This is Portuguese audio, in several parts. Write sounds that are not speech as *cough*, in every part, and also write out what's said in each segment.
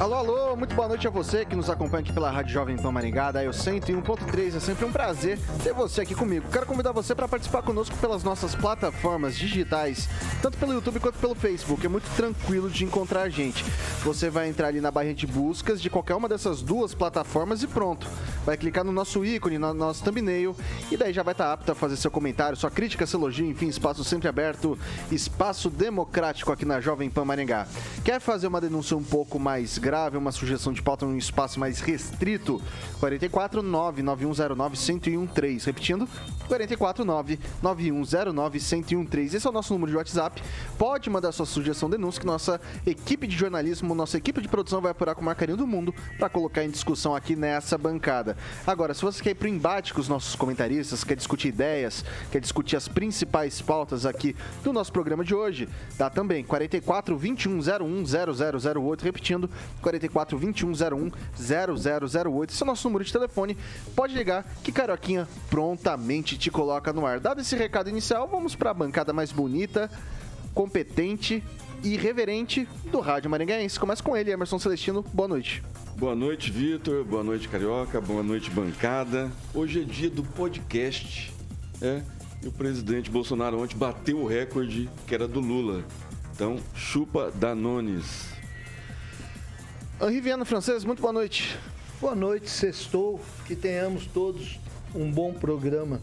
Alô, alô, muito boa noite a você que nos acompanha aqui pela Rádio Jovem Pan Maringá, da eu 101.3. É sempre um prazer ter você aqui comigo. Quero convidar você para participar conosco pelas nossas plataformas digitais, tanto pelo YouTube quanto pelo Facebook. É muito tranquilo de encontrar a gente. Você vai entrar ali na barra de buscas de qualquer uma dessas duas plataformas e pronto. Vai clicar no nosso ícone, no nosso thumbnail, e daí já vai estar apto a fazer seu comentário, sua crítica, seu elogio, enfim, espaço sempre aberto, espaço democrático aqui na Jovem Pan Maringá. Quer fazer uma denúncia um pouco mais grave, uma sugestão de pauta num espaço mais restrito, 44 99109 1013. Repetindo, 44 99109 1013. Esse é o nosso número de WhatsApp. Pode mandar sua sugestão, denúncia, que nossa equipe de jornalismo, nossa equipe de produção vai apurar com o maior carinho do mundo para colocar em discussão aqui nessa bancada. Agora, se você quer ir pro embate com os nossos comentaristas, quer discutir ideias, quer discutir as principais pautas aqui do nosso programa de hoje, dá também 44 21 01 0008, repetindo, 44 21 01 0008. Esse é o nosso número de telefone. Pode ligar que Carioquinha prontamente te coloca no ar. Dado esse recado inicial, vamos para a bancada mais bonita, competente e reverente do Rádio Maringaense. Começa com ele, Emerson Celestino. Boa noite. Boa noite, Vitor. Boa noite, Carioca. Boa noite, bancada. Hoje é dia do podcast, é? E o presidente Bolsonaro ontem bateu o recorde que era do Lula. Então, chupa Danones. Henri Viana Francês, muito boa noite. Boa noite, sextou. Que tenhamos todos um bom programa.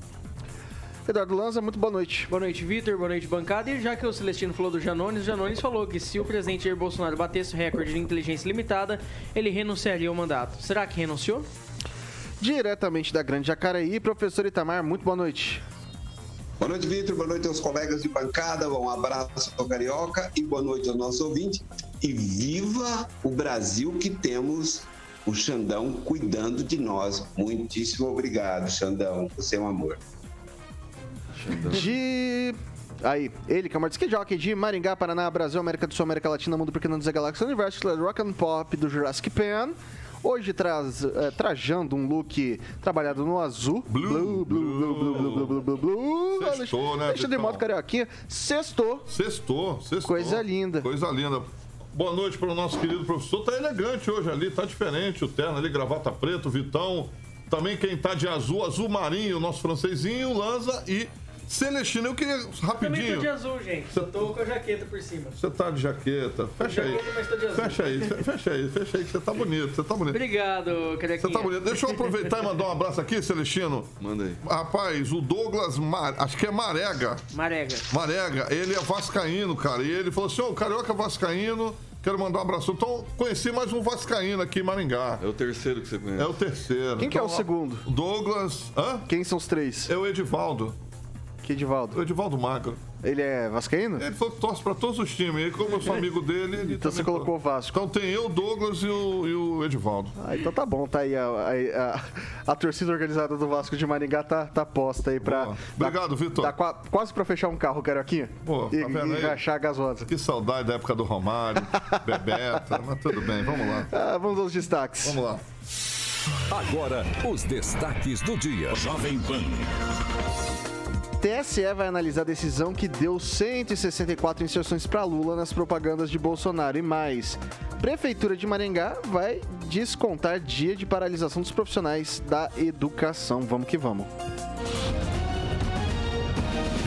Eduardo Lanza, muito boa noite. Boa noite, Vitor. Boa noite, bancada. E já que o Celestino falou do Janones, o Janones falou que se o presidente Jair Bolsonaro batesse o recorde de inteligência limitada, ele renunciaria ao mandato. Será que renunciou? Diretamente da Grande Jacareí, professor Itamar, muito boa noite. Boa noite, Vitor. Boa noite aos colegas de bancada. Um abraço ao Carioca e boa noite ao nosso ouvinte. E viva o Brasil que temos o Xandão cuidando de nós. Muitíssimo obrigado, Xandão. Você é um amor. De. Aí, ele que é o Martins Jockey de Maringá, Paraná, Brasil, América do Sul, América Latina, Mundo Pequeno da Galáxia, Universo, Rock and Pop do Jurassic Pan. Hoje traz, é, trajando um look trabalhado no azul. Blue, blue, blue, blue, blue, blue, blue, blue. Sextou, né, Deixa de moto carioquinha. Sextou. Sextou, sextou. Coisa linda. Coisa linda. Boa noite para o nosso querido professor. Tá elegante hoje ali, tá diferente o terno ali, gravata preto, Vitão. Também quem tá de azul, azul marinho, nosso francesinho, Lanza e Celestino, eu queria rapidinho. Também tô de azul, gente. Só tô com a jaqueta por cima. Você tá de jaqueta. Fecha aí. Jaqueta, mas tô de azul. Fecha aí, fe- fecha aí, fecha aí, que você tá bonito, você tá bonito. Obrigado, Carequinha. Você tá bonito. Deixa eu aproveitar e mandar um abraço aqui, Celestino. Manda aí. Rapaz, o Douglas, Mar... acho que é Marega. Marega. Marega, ele é vascaíno, cara. E ele falou assim: Ô, carioca vascaíno, quero mandar um abraço. Então, conheci mais um vascaíno aqui em Maringá. É o terceiro que você conhece. É o terceiro. Quem que é o Então, segundo? Douglas. Hã? Quem são os três? É o Edivaldo. Que Edivaldo? O Edivaldo Magro. Ele é vascaíno? Ele falou que torce pra todos os times. E como eu sou amigo dele, ele Então você colocou o. Vasco. Então tem eu, Douglas e o, e o Edivaldo. Ah, então tá bom, tá aí a, a, a- a torcida organizada do Vasco de Maringá tá, tá posta aí pra. Boa. Obrigado, Vitor. Tá qua- quase pra fechar um carro, Carioquinha. Pô, tá e, vendo e aí? rachar a gasosa. Que saudade da época do Romário, *laughs* Bebeto, mas tudo bem, vamos lá. Ah, vamos aos destaques. Vamos lá. Agora, os destaques do dia. Jovem Pan. TSE vai analisar a decisão que deu 164 inserções para Lula nas propagandas de Bolsonaro e mais. Prefeitura de Maringá vai descontar dia de paralisação dos profissionais da educação. Vamos que vamos.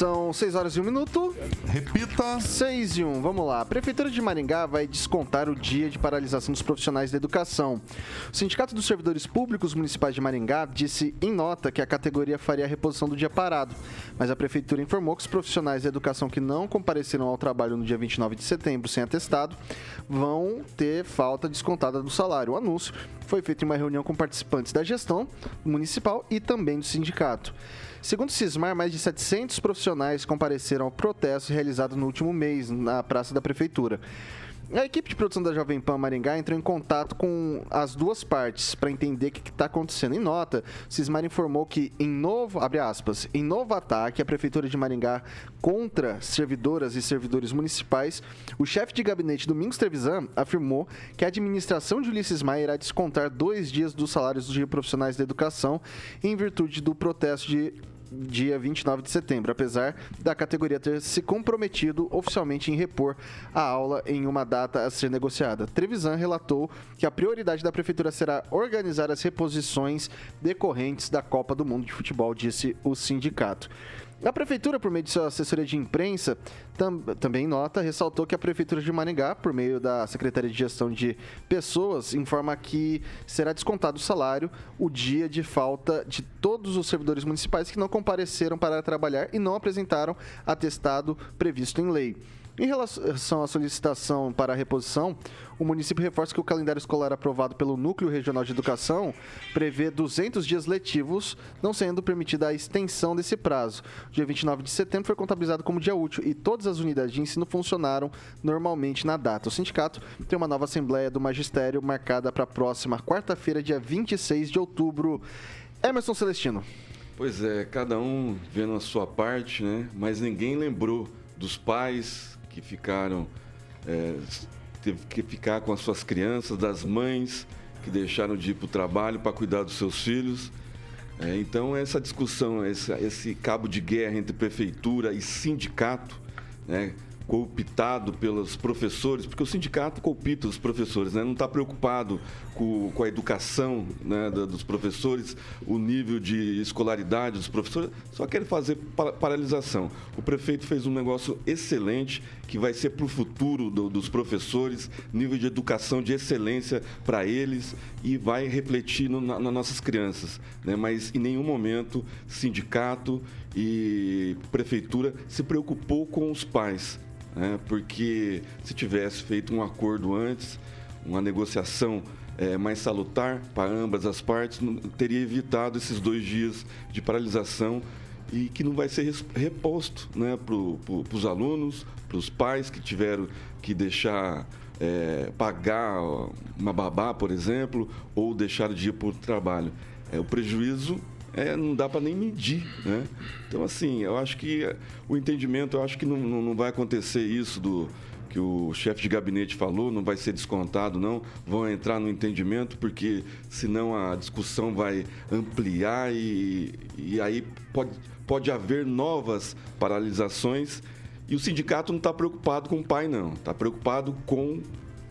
São 6 horas e 1 minuto. Repita. 6 e 1, vamos lá. A Prefeitura de Maringá vai descontar o dia de paralisação dos profissionais da educação. O Sindicato dos Servidores Públicos Municipais de Maringá disse em nota que a categoria faria a reposição do dia parado, mas a Prefeitura informou que os profissionais da educação que não compareceram ao trabalho no dia 29 de setembro sem atestado vão ter falta descontada do salário. O anúncio foi feito em uma reunião com participantes da gestão municipal e também do sindicato. Segundo Cismar, mais de 700 profissionais compareceram ao protesto realizado no último mês na Praça da Prefeitura. A equipe de produção da Jovem Pan Maringá entrou em contato com as duas partes para entender o que está acontecendo. Em nota, Cismar informou que em novo, abre aspas, em novo ataque à Prefeitura de Maringá contra servidoras e servidores municipais, o chefe de gabinete Domingos Trevisan afirmou que a administração de Ulisses Maia irá descontar dois dias dos salários dos profissionais da educação em virtude do protesto de dia 29 de setembro, apesar da categoria ter se comprometido oficialmente em repor a aula em uma data a ser negociada. Trevisan relatou que a prioridade da prefeitura será organizar as reposições decorrentes da Copa do Mundo de Futebol, disse o sindicato. A Prefeitura, por meio de sua assessoria de imprensa, tam, também nota, ressaltou que a Prefeitura de Maringá, por meio da Secretaria de Gestão de Pessoas, informa que será descontado o salário o dia de falta de todos os servidores municipais que não compareceram para trabalhar e não apresentaram atestado previsto em lei. Em relação à solicitação para reposição, o município reforça que o calendário escolar aprovado pelo Núcleo Regional de Educação prevê 200 dias letivos, não sendo permitida a extensão desse prazo. Dia 29 de setembro foi contabilizado como dia útil e todas as unidades de ensino funcionaram normalmente na data. O sindicato tem uma nova Assembleia do Magistério marcada para a próxima quarta-feira, dia 26 de outubro. Emerson Celestino. Pois é, cada um vendo a sua parte, né? Mas ninguém lembrou dos pais, que ficaram, é, teve que ficar com as suas crianças, das mães que deixaram de ir para o trabalho para cuidar dos seus filhos. É, então, essa discussão, esse, esse, cabo de guerra entre prefeitura e sindicato, né, cooptado pelos professores, porque o sindicato coopta os professores, né? não está preocupado com, com, a educação né, dos professores, o nível de escolaridade dos professores, só quer fazer paralisação. O prefeito fez um negócio excelente que vai ser para o futuro do, dos professores, nível de educação de excelência para eles e vai refletir no, na, nas nossas crianças. Né? Mas em nenhum momento sindicato e prefeitura se preocupou com os pais né? porque se tivesse feito um acordo antes, uma negociação é, mais salutar para ambas as partes, teria evitado esses dois dias de paralisação e que não vai ser reposto né, para pro, os alunos, para os pais que tiveram que deixar é, pagar uma babá, por exemplo, ou deixar de ir para o trabalho. É, o prejuízo é, não dá para nem medir, né? Então, assim, eu acho que o entendimento, eu acho que não, não vai acontecer isso do que o chefe de gabinete falou, não vai ser descontado, não. Vão entrar no entendimento, porque senão a discussão vai ampliar e, e aí pode, pode haver novas paralisações. E o sindicato não está preocupado com o pai, não. Está preocupado com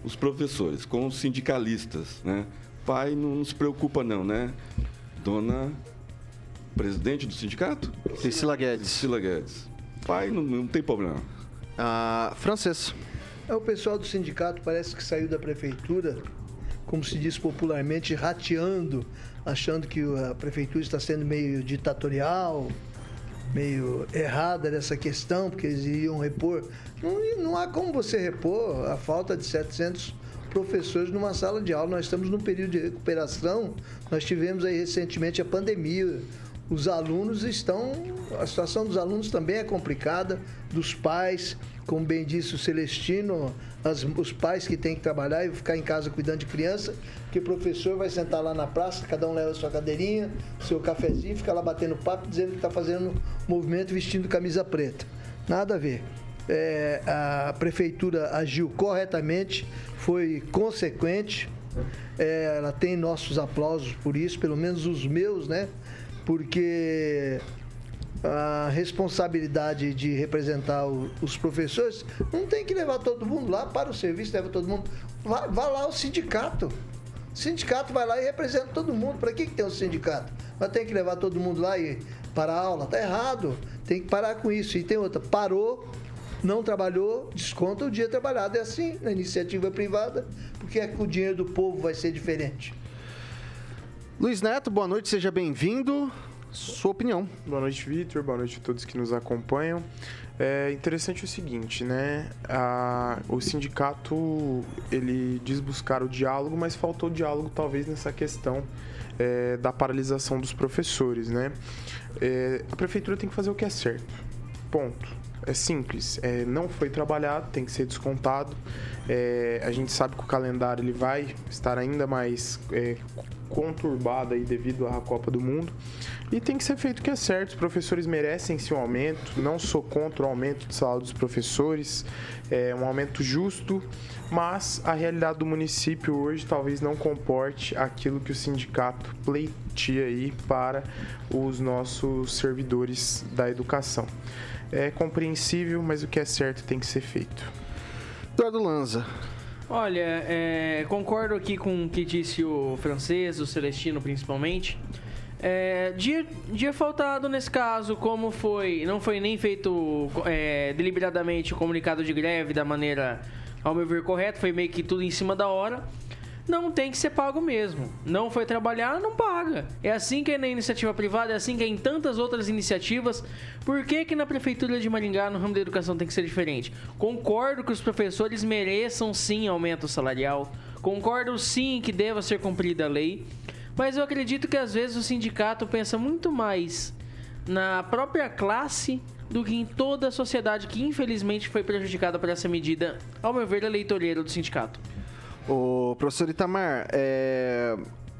os professores, com os sindicalistas, né? Pai não se preocupa, não, né? Dona presidente do sindicato? Priscila Guedes. Priscila Guedes. Pai, não, não tem problema. Ah, francês. É, o pessoal do sindicato parece que saiu da prefeitura, como se diz popularmente, rateando, achando que a prefeitura está sendo meio ditatorial, meio errada nessa questão, porque eles iriam repor. Não, não há como você repor a falta de 700 professores numa sala de aula. Nós estamos num período de recuperação. Nós tivemos aí recentemente a pandemia, os alunos estão. A situação dos alunos também é complicada, dos pais, como bem disse o Celestino, as, os pais que têm que trabalhar e ficar em casa cuidando de criança, porque o professor vai sentar lá na praça, cada um leva sua cadeirinha, seu cafezinho, fica lá batendo papo, dizendo que está fazendo movimento vestindo camisa preta. Nada a ver. É, a prefeitura agiu corretamente, foi consequente. É, ela tem nossos aplausos por isso, pelo menos os meus, né? Porque a responsabilidade de representar o, os professores não tem que levar todo mundo lá para o serviço, leva todo mundo. Vá lá o sindicato. O sindicato vai lá e representa todo mundo. Para que, que tem o um sindicato? Mas tem que levar todo mundo lá e para a aula. Tá errado. Tem que parar com isso. E tem outra. Parou, não trabalhou, desconta o dia trabalhado. É assim na iniciativa privada. Porque é que o dinheiro do povo vai ser diferente. Luiz Neto, boa noite, seja bem-vindo. Sua opinião. Boa noite, Vitor. Boa noite a todos que nos acompanham. É interessante o seguinte, né? A, o sindicato ele diz buscar o diálogo, mas faltou diálogo talvez nessa questão é, da paralisação dos professores, né? É, a prefeitura tem que fazer o que é certo. Ponto. É simples. É, não foi trabalhado, tem que ser descontado. É, a gente sabe que o calendário ele vai estar ainda mais é, conturbado aí devido à Copa do Mundo. E tem que ser feito o que é certo. Os professores merecem esse um aumento. Não sou contra o aumento de salário dos professores. É um aumento justo, mas a realidade do município hoje talvez não comporte aquilo que o sindicato pleitia aí para os nossos servidores da educação. É compreensível, mas o que é certo tem que ser feito. Eduardo Lanza. Olha, é, concordo aqui com o que disse o francês, o Celestino principalmente. É, dia, dia faltado nesse caso, como foi, não foi nem feito é, deliberadamente o comunicado de greve da maneira, ao meu ver, correta, foi meio que tudo em cima da hora. Não tem que ser pago mesmo. Não foi trabalhar, não paga. É assim que é na iniciativa privada, é assim que é em tantas outras iniciativas. Por que, que na Prefeitura de Maringá, no ramo da educação, tem que ser diferente? Concordo que os professores mereçam sim aumento salarial. Concordo sim que deva ser cumprida a lei. Mas eu acredito que às vezes o sindicato pensa muito mais na própria classe do que em toda a sociedade que infelizmente foi prejudicada por essa medida, ao meu ver, eleitoreira do sindicato. O professor Itamar, é...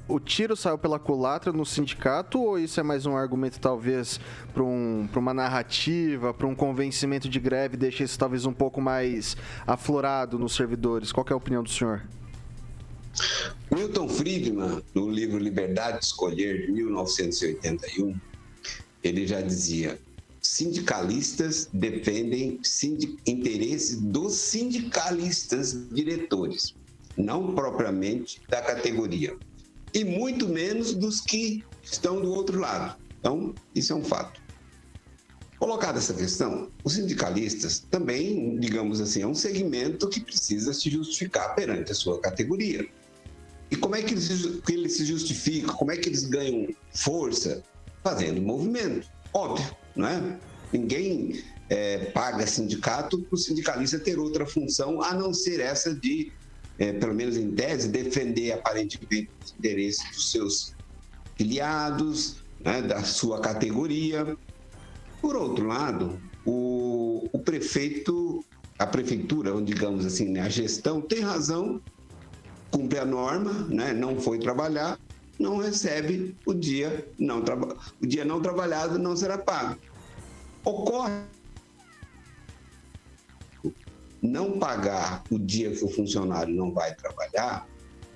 o tiro saiu pela culatra no sindicato ou isso é mais um argumento talvez para um, uma narrativa, para um convencimento de greve, deixa isso talvez um pouco mais aflorado nos servidores? Qual é a opinião do senhor? Milton Friedman, no livro Liberdade de Escolher, de 1981, ele já dizia: sindicalistas defendem interesses dos sindicalistas diretores, não propriamente da categoria, e muito menos dos que estão do outro lado. Então, isso é um fato. Colocada essa questão, os sindicalistas também, digamos assim, é um segmento que precisa se justificar perante a sua categoria. E como é que eles, que eles se justificam? Como é que eles ganham força? Fazendo movimento. Óbvio, não é? Ninguém é, paga sindicato para o sindicalista ter outra função a não ser essa de, é, pelo menos em tese, defender aparentemente os interesses dos seus filiados, né, da sua categoria. Por outro lado, o, o prefeito, a prefeitura, digamos assim, né, a gestão tem razão cumpre a norma, né? não foi trabalhar, não recebe o dia não, o dia não trabalhado não será pago. Ocorre não pagar o dia que o funcionário não vai trabalhar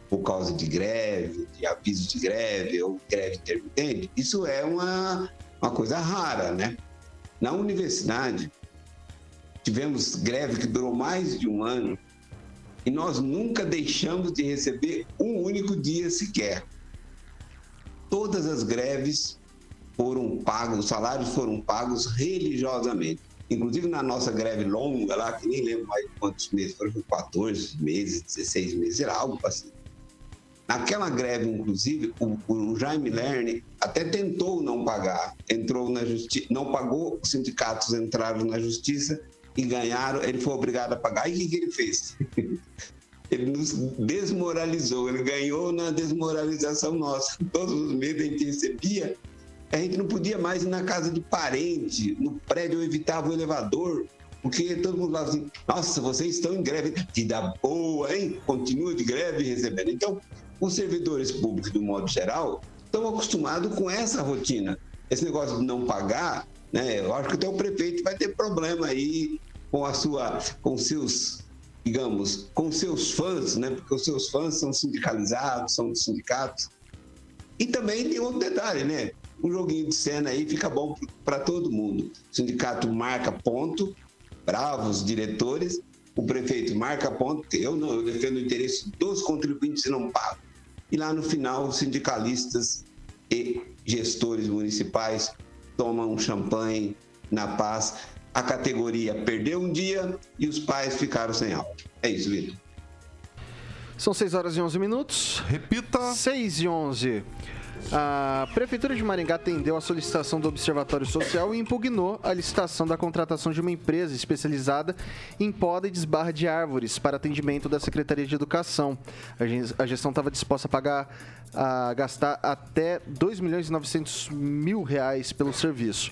por causa de greve, de aviso de greve ou greve intermitente, isso é uma, uma coisa rara, né? Na universidade, tivemos greve que durou mais de um ano e nós nunca deixamos de receber um único dia sequer. Todas as greves foram pagos, os salários foram pagos religiosamente. Inclusive na nossa greve longa lá, que nem lembro mais quantos meses, foram 14 meses, 16 meses, era algo assim. Naquela greve, inclusive, o, o Jaime Lerner até tentou não pagar, entrou na justiça, não pagou, os sindicatos entraram na justiça e ganharam, ele foi obrigado a pagar. E o que, que ele fez? *laughs* ele nos desmoralizou, ele ganhou na desmoralização nossa. Todos os meses a gente recebia, a gente não podia mais ir na casa de parente, no prédio eu evitava o elevador, porque todo mundo falava assim, nossa, vocês estão em greve, dá boa, hein? Continua de greve recebendo. Então, os servidores públicos, do modo geral, estão acostumados com essa rotina. Esse negócio de não pagar, né? Eu acho que até o prefeito vai ter problema aí com a sua, com seus, digamos, com seus fãs, né? Porque os seus fãs são sindicalizados, são sindicatos. E também tem outro detalhe, né? Um joguinho de cena aí fica bom para todo mundo. O sindicato marca ponto, bravos diretores, o prefeito marca ponto, eu não, eu defendo o interesse dos contribuintes e não pago. e lá no final os sindicalistas e gestores municipais tomam um champanhe na paz. A categoria perdeu um dia e os pais ficaram sem aula. É isso, Vitor. São 6 horas e 11 minutos. Repita. 6 e 11. A Prefeitura de Maringá atendeu a solicitação do Observatório Social e impugnou a licitação da contratação de uma empresa especializada em poda e desbarra de árvores para atendimento da Secretaria de Educação. A gestão estava disposta a pagar, a gastar até 2 milhões e 900 mil reais pelo serviço.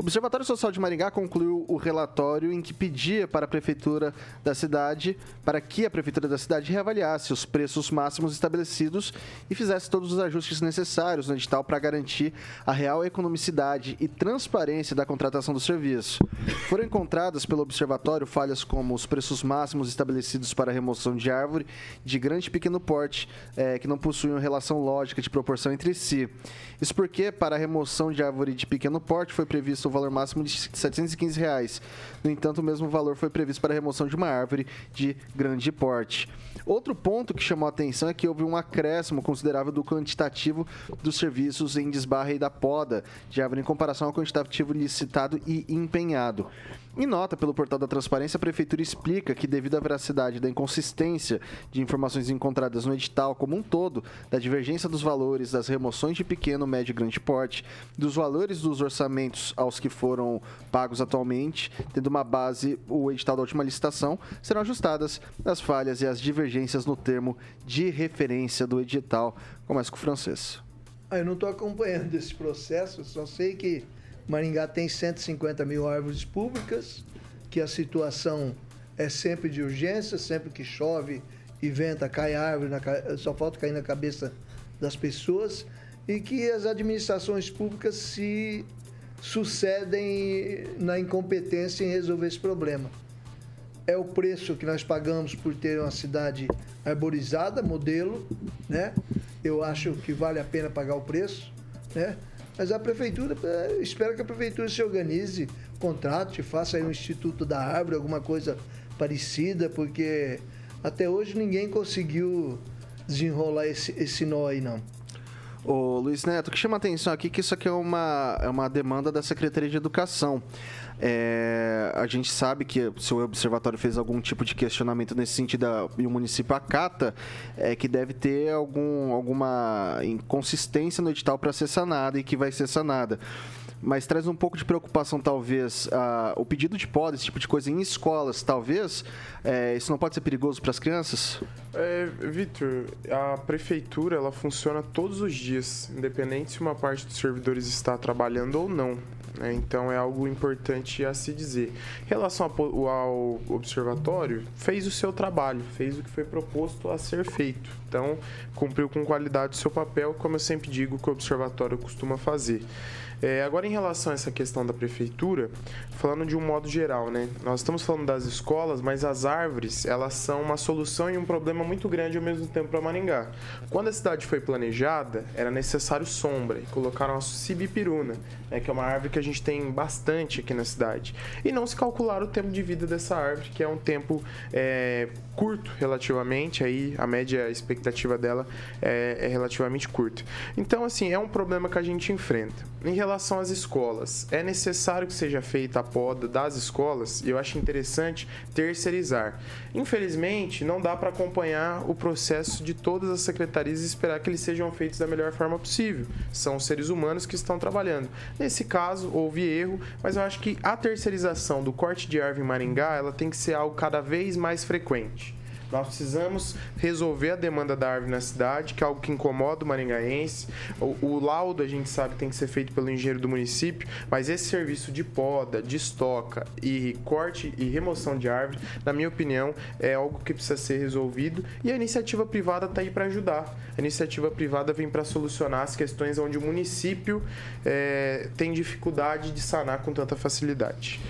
O Observatório Social de Maringá concluiu o relatório em que pedia para a prefeitura da cidade, para que a prefeitura da cidade reavaliasse os preços máximos estabelecidos e fizesse todos os ajustes necessários no edital para garantir a real economicidade e transparência da contratação do serviço. Foram encontradas pelo observatório falhas como os preços máximos estabelecidos para remoção de árvore de grande e pequeno porte, eh, que não possuem relação lógica de proporção entre si. Isso porque, para a remoção de árvore de pequeno porte, foi previsto o valor máximo de 715 reais. No entanto, o mesmo valor foi previsto para a remoção de uma árvore de grande porte. Outro ponto que chamou a atenção é que houve um acréscimo considerável do quantitativo dos serviços em desbarra e da poda de árvore em comparação ao quantitativo licitado e empenhado. Em nota pelo portal da Transparência, a Prefeitura explica que, devido à veracidade da inconsistência de informações encontradas no edital como um todo, da divergência dos valores das remoções de pequeno, médio e grande porte, dos valores dos orçamentos aos que foram pagos atualmente, tendo uma base o edital da última licitação, serão ajustadas as falhas e as divergências no termo de referência do edital. Começa com o francês. Ah, eu não estou acompanhando esse processo, só sei que Maringá tem 150 mil árvores públicas, que a situação é sempre de urgência, sempre que chove e venta, cai árvore, na só falta cair na cabeça das pessoas, e que as administrações públicas se sucedem na incompetência em resolver esse problema é o preço que nós pagamos por ter uma cidade arborizada, modelo, né? Eu acho que vale a pena pagar o preço, né? Mas a prefeitura, eh, espero que a prefeitura se organize, contrate, faça aí um instituto da árvore, alguma coisa parecida, porque até hoje ninguém conseguiu desenrolar esse, esse nó aí, não. Ô, Luiz Neto, o que chama a atenção aqui é que isso aqui é uma, é uma demanda da Secretaria de Educação. É, a gente sabe que se o observatório fez algum tipo de questionamento nesse sentido e o município acata, é que deve ter algum, alguma inconsistência no edital para ser sanada e que vai ser sanada. Mas traz um pouco de preocupação, talvez, o pedido de poda, esse tipo de coisa em escolas, talvez. é, isso não pode ser perigoso para as crianças? É, Vitor, a prefeitura ela funciona todos os dias, independente se uma parte dos servidores está trabalhando ou não. né? Então é algo importante a se dizer. Em relação ao ao observatório, fez o seu trabalho, fez o que foi proposto a ser feito. Então cumpriu com qualidade o seu papel, como eu sempre digo que o observatório costuma fazer. É, agora, em relação a essa questão da prefeitura, falando de um modo geral, né? Nós estamos falando das escolas, mas as árvores, elas são uma solução e um problema muito grande ao mesmo tempo para Maringá. Quando a cidade foi planejada, era necessário sombra e colocaram a cibipiruna, né, que é uma árvore que a gente tem bastante aqui na cidade. E não se calcularam o tempo de vida dessa árvore, que é um tempo é, curto relativamente, aí a média expectativa dela é, é relativamente curta. Então, assim, é um problema que a gente enfrenta. Em relação às escolas, é necessário que seja feita a poda das escolas e eu acho interessante terceirizar. Infelizmente, não dá para acompanhar o processo de todas as secretarias e esperar que eles sejam feitos da melhor forma possível. São seres humanos que estão trabalhando. Nesse caso, houve erro, mas eu acho que a terceirização do corte de árvore em Maringá, ela tem que ser algo cada vez mais frequente. Nós precisamos resolver a demanda da árvore na cidade, que é algo que incomoda o maringaense. O, o laudo a gente sabe tem que ser feito pelo engenheiro do município, mas esse serviço de poda, de estoca e corte e remoção de árvore, na minha opinião, é algo que precisa ser resolvido e a iniciativa privada está aí para ajudar. A iniciativa privada vem para solucionar as questões onde o município eh, tem dificuldade de sanar com tanta facilidade.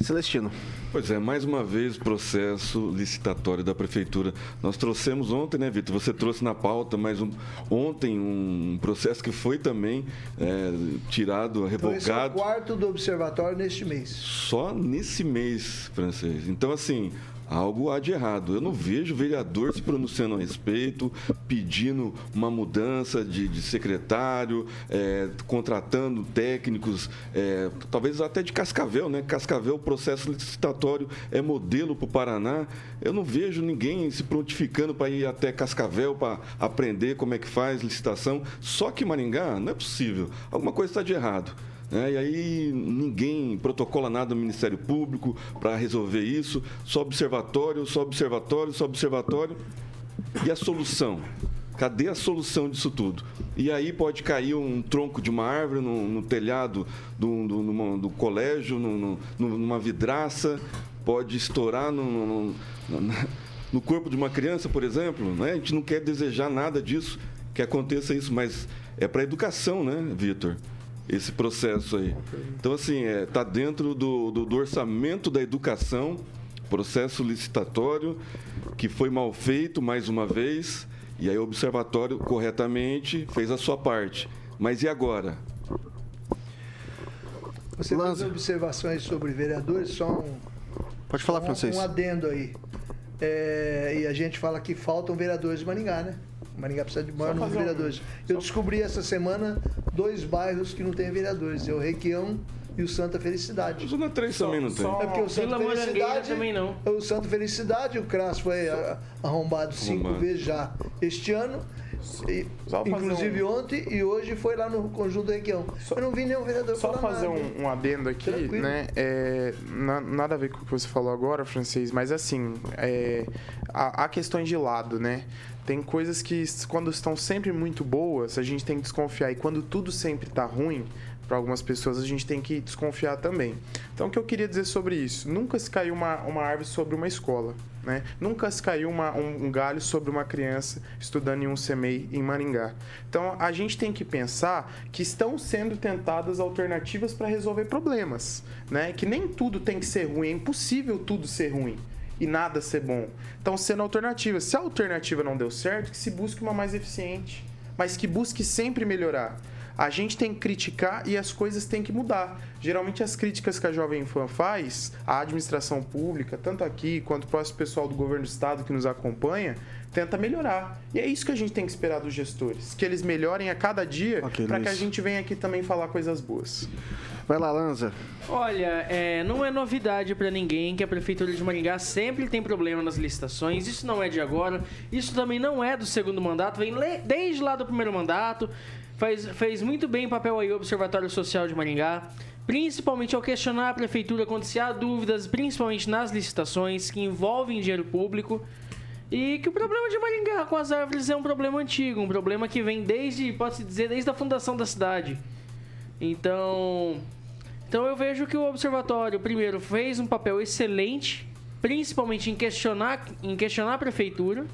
Celestino. Pois é, mais uma vez processo licitatório da prefeitura. Nós trouxemos ontem, né, Vitor? Você trouxe na pauta, mas um- ontem um processo que foi também é, tirado, Então, esse é o revogado. quarto do observatório neste mês. só nesse mês francês. Então, assim, algo há de errado. Eu não vejo vereador se pronunciando a respeito, pedindo uma mudança de, de secretário, é, contratando técnicos, é, talvez até de Cascavel, né? Cascavel, o processo licitatório é modelo para o Paraná. Eu não vejo ninguém se prontificando para ir até Cascavel para aprender como é que faz licitação. Só que Maringá, não é possível. Alguma coisa está de errado. Né? E aí ninguém protocola nada no Ministério Público para resolver isso, só observatório, só observatório, só observatório. E a solução? Cadê a solução disso tudo? E aí pode cair um tronco de uma árvore no, no telhado do, do, numa, do colégio, no, no, numa vidraça, pode estourar no, no, corpo de uma criança, por exemplo. Né? A gente não quer desejar nada disso, que aconteça isso, mas é para educação, né, Vitor? Esse processo aí. Então, assim, está é, tá dentro do, do, do, orçamento da educação, processo licitatório, que foi mal feito mais uma vez, e aí o observatório corretamente fez a sua parte. Mas e agora? Você Lanza. fez observações sobre vereadores, só um. Pode falar, um, francês. Um adendo aí. É, e a gente fala que faltam vereadores de Maringá, né? Maringá precisa de maior número de vereadores. Um... Eu descobri essa semana dois bairros que não têm vereadores, é o Requião e o Santa Felicidade. O Zona 3 também não tem. É porque o Santa Vila Felicidade também não. O Santa Felicidade, o CRAS foi arrombado cinco vezes já este ano. E, inclusive um... ontem e hoje foi lá no conjunto da região. Só, eu não vi nenhum vereador Só fazer nada. Um, um adendo aqui, Tranquilo. né? É, na, nada a ver com o que você falou agora, francês, mas assim, é, há, há questões de lado, né? Tem coisas que, quando estão sempre muito boas, a gente tem que desconfiar. E quando tudo sempre está ruim, para algumas pessoas, a gente tem que desconfiar também. Então, o que eu queria dizer sobre isso? Nunca se caiu uma, uma árvore sobre uma escola. Né? Nunca se caiu uma, um, um, galho sobre uma criança estudando em um CMEI em Maringá. Então, a gente tem que pensar que estão sendo tentadas alternativas para resolver problemas. Né? Que nem tudo tem que ser ruim, é impossível tudo ser ruim e nada ser bom. Então, sendo alternativa. Se a alternativa não deu certo, que se busque uma mais eficiente, mas que busque sempre melhorar. A gente tem que criticar e as coisas têm que mudar. Geralmente as críticas que a Jovem Pan faz, a administração pública, tanto aqui quanto o próximo pessoal do governo do estado que nos acompanha, tenta melhorar. E é isso que a gente tem que esperar dos gestores, que eles melhorem a cada dia okay, para que a gente venha aqui também falar coisas boas. Vai lá, Lanza. Olha, é, não é novidade para ninguém que a Prefeitura de Maringá sempre tem problema nas licitações. Isso não é de agora. Isso também não é do segundo mandato. Vem desde lá do primeiro mandato. Faz, fez muito bem o papel aí o Observatório Social de Maringá. Principalmente ao questionar a Prefeitura quando se há dúvidas, principalmente nas licitações que envolvem dinheiro público. E que o problema de Maringá com as árvores é um problema antigo, um problema que vem desde, pode-se dizer, desde a fundação da cidade. Então, então eu vejo que o observatório, primeiro, fez um papel excelente, principalmente em questionar, em questionar a prefeitura.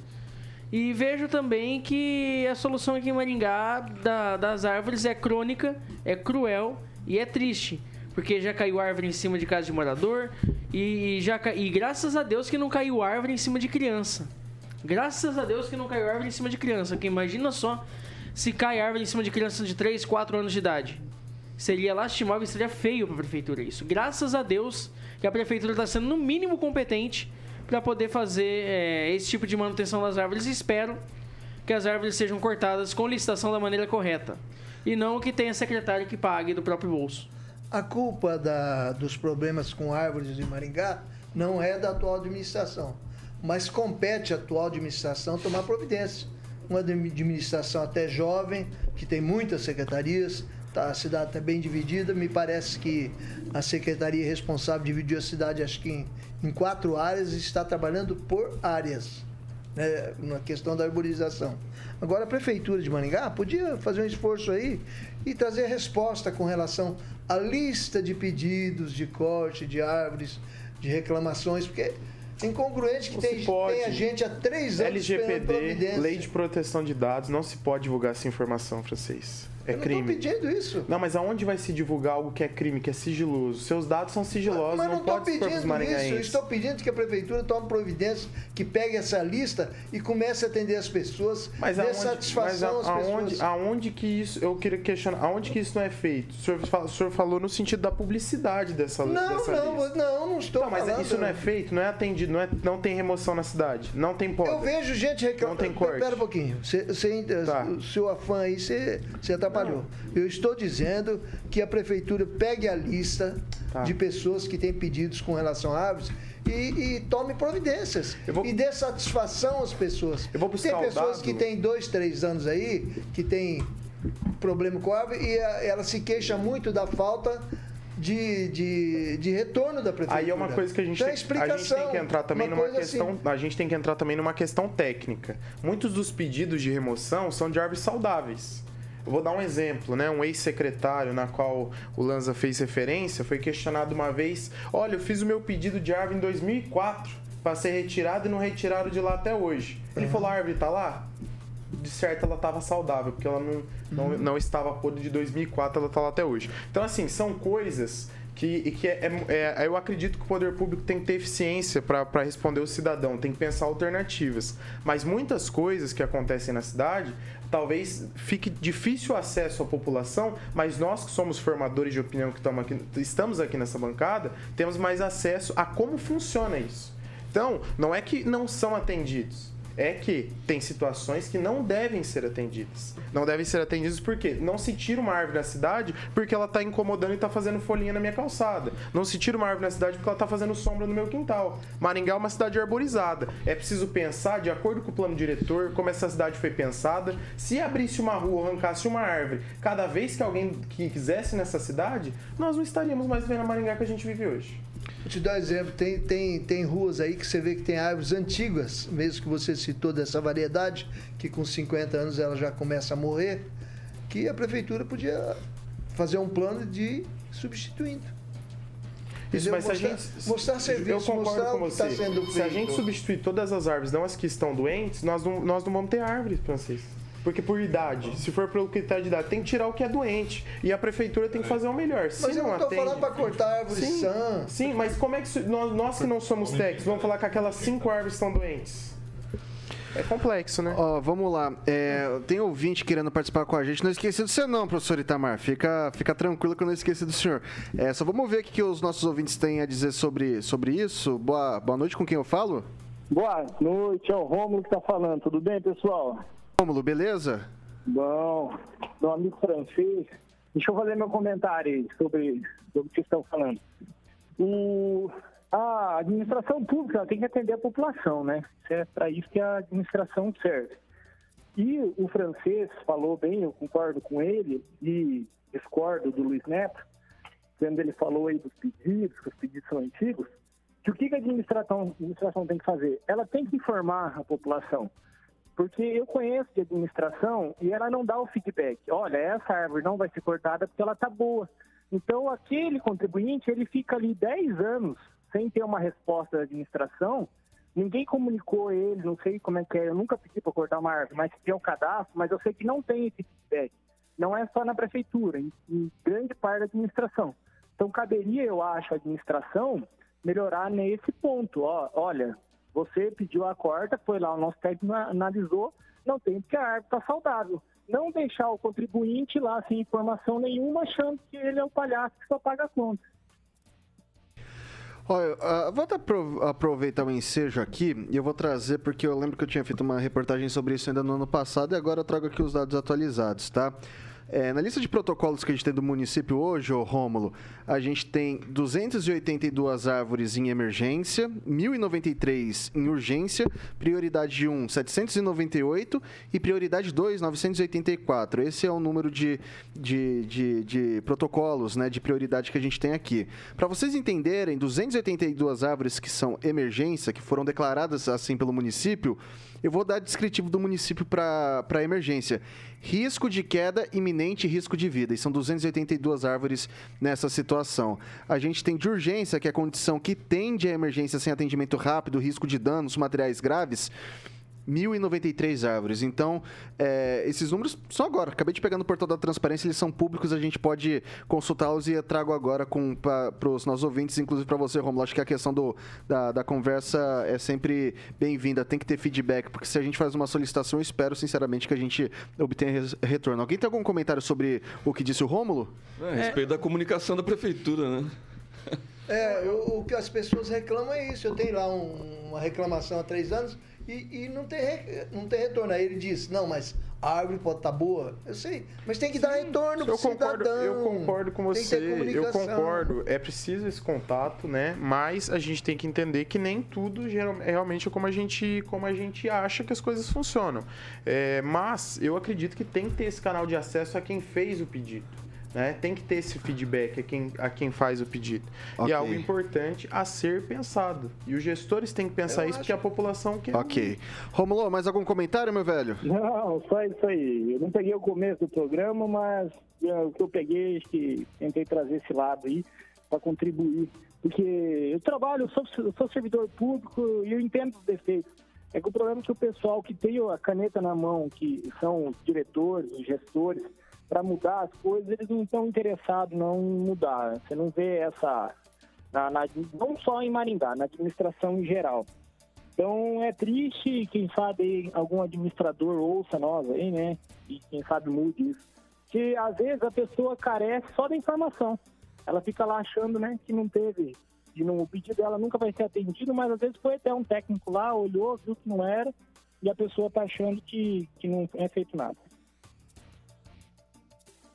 E vejo também que a solução aqui em Maringá da, das árvores é crônica, é cruel e é triste. Porque já caiu árvore em cima de casa de morador e, já, e graças a Deus que não caiu árvore em cima de criança. Graças a Deus que não caiu árvore em cima de criança. Porque imagina só se cai árvore em cima de criança de 3, 4 anos de idade seria lastimável e seria feio para a prefeitura isso. Graças a Deus que a prefeitura está sendo no mínimo competente para poder fazer é, esse tipo de manutenção das árvores. Espero que as árvores sejam cortadas com licitação da maneira correta e não que tenha secretário que pague do próprio bolso. A culpa da, dos problemas com árvores em Maringá não é da atual administração, mas compete à atual administração tomar providência. Uma administração até jovem, que tem muitas secretarias, Tá, a cidade está bem dividida. Me parece que a secretaria responsável dividiu a cidade, acho que em, em quatro áreas, e está trabalhando por áreas, né, na questão da arborização. Agora, a prefeitura de Maringá podia fazer um esforço aí e trazer resposta com relação à lista de pedidos de corte de árvores, de reclamações, porque é incongruente que tem, tem, a gente há três anos LGPD, Lei de Proteção de Dados, não se pode divulgar essa informação, francês. É eu crime. não tô pedindo isso. Não, mas aonde vai se divulgar algo que é crime, que é sigiloso? Seus dados são sigilosos, Mas não, não estou pode expor pros pedindo isso. Maringaenses. estou pedindo que a prefeitura tome providência, que pegue essa lista e comece a atender as pessoas, Mas dê aonde, satisfação mas às a- pessoas. aonde, aonde que isso, eu queria questionar, aonde que isso não é feito? O senhor, o senhor falou no sentido da publicidade dessa, Não, dessa não, lista. não, não estou Não, mas falando. isso não é feito, não é atendido, não, é, não tem remoção na cidade, não tem poda. Eu vejo gente reclamando. Não tem corte. Pera um pouquinho. Você, você, Tá. O seu afã aí, você, você atrapalhou. Eu estou dizendo que a prefeitura pegue a lista Tá. de pessoas que têm pedidos com relação a árvores e, e tome providências. Vou- E dê satisfação às pessoas. Eu vou tem pessoas que têm dois, três anos aí, que tem problema com a árvore e a- ela se queixa muito da falta. De, de, de retorno da prefeitura. Aí é uma coisa que a gente, Então, tem, a gente tem que entrar também uma numa coisa assim. questão. A gente tem que entrar também numa questão técnica. Muitos dos pedidos de remoção são de árvores saudáveis. Eu vou dar um exemplo, né? Um ex-secretário na qual o Lanza fez referência foi questionado uma vez: olha, eu fiz o meu pedido de árvore em 2004 para ser retirado e não retiraram de lá até hoje. Ele falou: a árvore tá lá? de certo ela estava saudável, porque ela não, não, não estava podre de 2004, ela está lá até hoje. Então, assim, são coisas que, e que é, é- é- eu acredito que o poder público tem que ter eficiência para responder o cidadão, tem que pensar alternativas. Mas muitas coisas que acontecem na cidade, talvez fique difícil acesso à população, mas nós que somos formadores de opinião que aqui, estamos aqui nessa bancada, temos mais acesso a como funciona isso. Então, não é que não são atendidos. É que tem situações que não devem ser atendidas. Não devem ser atendidas porque não se tira uma árvore na cidade porque ela está incomodando e está fazendo folhinha na minha calçada. Não se tira uma árvore na cidade porque ela está fazendo sombra no meu quintal. Maringá é uma cidade arborizada. É preciso pensar, de acordo com o plano diretor, como essa cidade foi pensada. Se abrisse uma rua arrancasse uma árvore cada vez que alguém que quisesse nessa cidade, nós não estaríamos mais vendo a Maringá que a gente vive hoje. Vou te dar um exemplo, tem, tem, tem ruas aí que você vê que tem árvores antigas, mesmo que você citou dessa variedade, que com 50 anos ela já começa a morrer, que a prefeitura podia fazer um plano de ir substituindo. Isso, mas se a Mostrar- gente. mostrar serviço, eu concordo mostrar com você. sendo se a feito. gente substituir todas as árvores, não as que estão doentes, nós não, nós não vamos ter árvores, francês. Porque por idade, se for pelo critério de idade, tem que tirar o que é doente. E a prefeitura tem que fazer o melhor. Se Mas eu não estou atende- falando para cortar árvores Sim, sã. sim, mas como é que nós, nós que não somos técnicos vamos falar que aquelas cinco árvores estão doentes? É complexo, né? Ó, vamos lá. É, tem ouvinte querendo participar com a gente. Não esqueci do você não, professor Itamar. Fica, fica tranquilo que eu não esqueci do senhor. É, só vamos ver o que, que os nossos ouvintes têm a dizer sobre, sobre isso. Boa, boa noite, com quem eu falo? Boa noite, é o Rômulo que está falando. Tudo bem, pessoal? Rômulo, beleza? Bom, meu amigo francês. Deixa eu fazer meu comentário sobre, sobre o que estão falando. O, a administração pública tem que atender a população, né? É para isso que a administração serve. E o francês falou bem, eu concordo com ele, e discordo do Luiz Neto, quando ele falou aí dos pedidos, que os pedidos são antigos, que o que a administração, a administração tem que fazer? Ela tem que informar a população. Porque eu conheço de administração e ela não dá o feedback. Olha, essa árvore não vai ser cortada porque ela está boa. Então, aquele contribuinte, ele fica ali 10 anos sem ter uma resposta da administração. Ninguém comunicou ele, não sei como é que é. Eu nunca pedi para cortar uma árvore, mas tem um cadastro, mas eu sei que não tem esse feedback. Não é só na prefeitura, em, em grande parte da administração. Então, caberia, eu acho, a administração melhorar nesse ponto. Ó, olha, você pediu a corta, foi lá, o nosso técnico analisou, não tem porque a árvore está saudável. Não deixar o contribuinte lá sem informação nenhuma, achando que ele é o palhaço que só paga a conta. Olha, ah, vou aproveitar o ensejo aqui e eu vou trazer, porque eu lembro que eu tinha feito uma reportagem sobre isso ainda no ano passado e agora eu trago aqui os dados atualizados, tá? É, na lista de protocolos que a gente tem do município hoje, ô Rômulo, a gente tem 282 árvores em emergência, 1.093 em urgência, prioridade 1, 798 e prioridade 2, 984. Esse é o número de, de, de, de protocolos né, de prioridade que a gente tem aqui. Para vocês entenderem, 282 árvores que são emergência, que foram declaradas assim pelo município, eu vou dar descritivo do município para a emergência. Risco de queda iminente risco de vida. E são 282 árvores nessa situação. A gente tem de urgência, que é a condição que tende à emergência sem atendimento rápido, risco de danos, materiais graves. 1.093 árvores. Então, é, esses números são agora. Acabei de pegar no portal da transparência, eles são públicos, a gente pode consultá-los e eu trago agora para os nossos ouvintes, inclusive para você, Romulo. Acho que a questão do, da, da conversa é sempre bem-vinda, tem que ter feedback, porque se a gente faz uma solicitação, eu espero sinceramente que a gente obtenha retorno. Alguém tem algum comentário sobre o que disse o Rômulo? É, a respeito da comunicação da prefeitura, né? É, eu- o que as pessoas reclamam é isso. Eu tenho lá um- uma reclamação há três anos e, e não, tem, re- não tem retorno. Aí ele diz, não, mas a árvore pode estar boa. Eu sei, mas tem que dar retorno pro concordo, cidadão. eu concordo com você, ter eu concordo. É preciso esse contato, né? Mas a gente tem que entender que nem tudo geral- é realmente como a gente, como a gente acha que as coisas funcionam. É, mas eu acredito que tem que ter esse canal de acesso a quem fez o pedido. Né? Tem que ter esse feedback a quem, a quem faz o pedido. Ok. E é algo importante a ser pensado. E os gestores têm que pensar Eu isso acho. porque a população quer. Ok. Romulo, mais algum comentário, meu velho? Não, só isso aí. Eu não peguei o começo do programa, mas é, o que eu peguei, acho que tentei trazer esse lado aí para contribuir. Porque eu trabalho, eu sou, eu sou servidor público e eu entendo os defeitos. É que o problema é que o pessoal que tem a caneta na mão, que são os diretores, os gestores, para mudar as coisas, eles não estão interessados não em mudar. Você não vê essa, na- na- não só em Maringá, na administração em geral. Então é triste, quem sabe algum administrador ouça nós aí, né? E quem sabe mude isso. Que às vezes a pessoa carece só da informação. Ela fica lá achando, né, que não teve, que não, o pedido dela nunca vai ser atendido, mas às vezes foi até um técnico lá, olhou, viu que não era, e a pessoa tá achando que, que não é feito nada.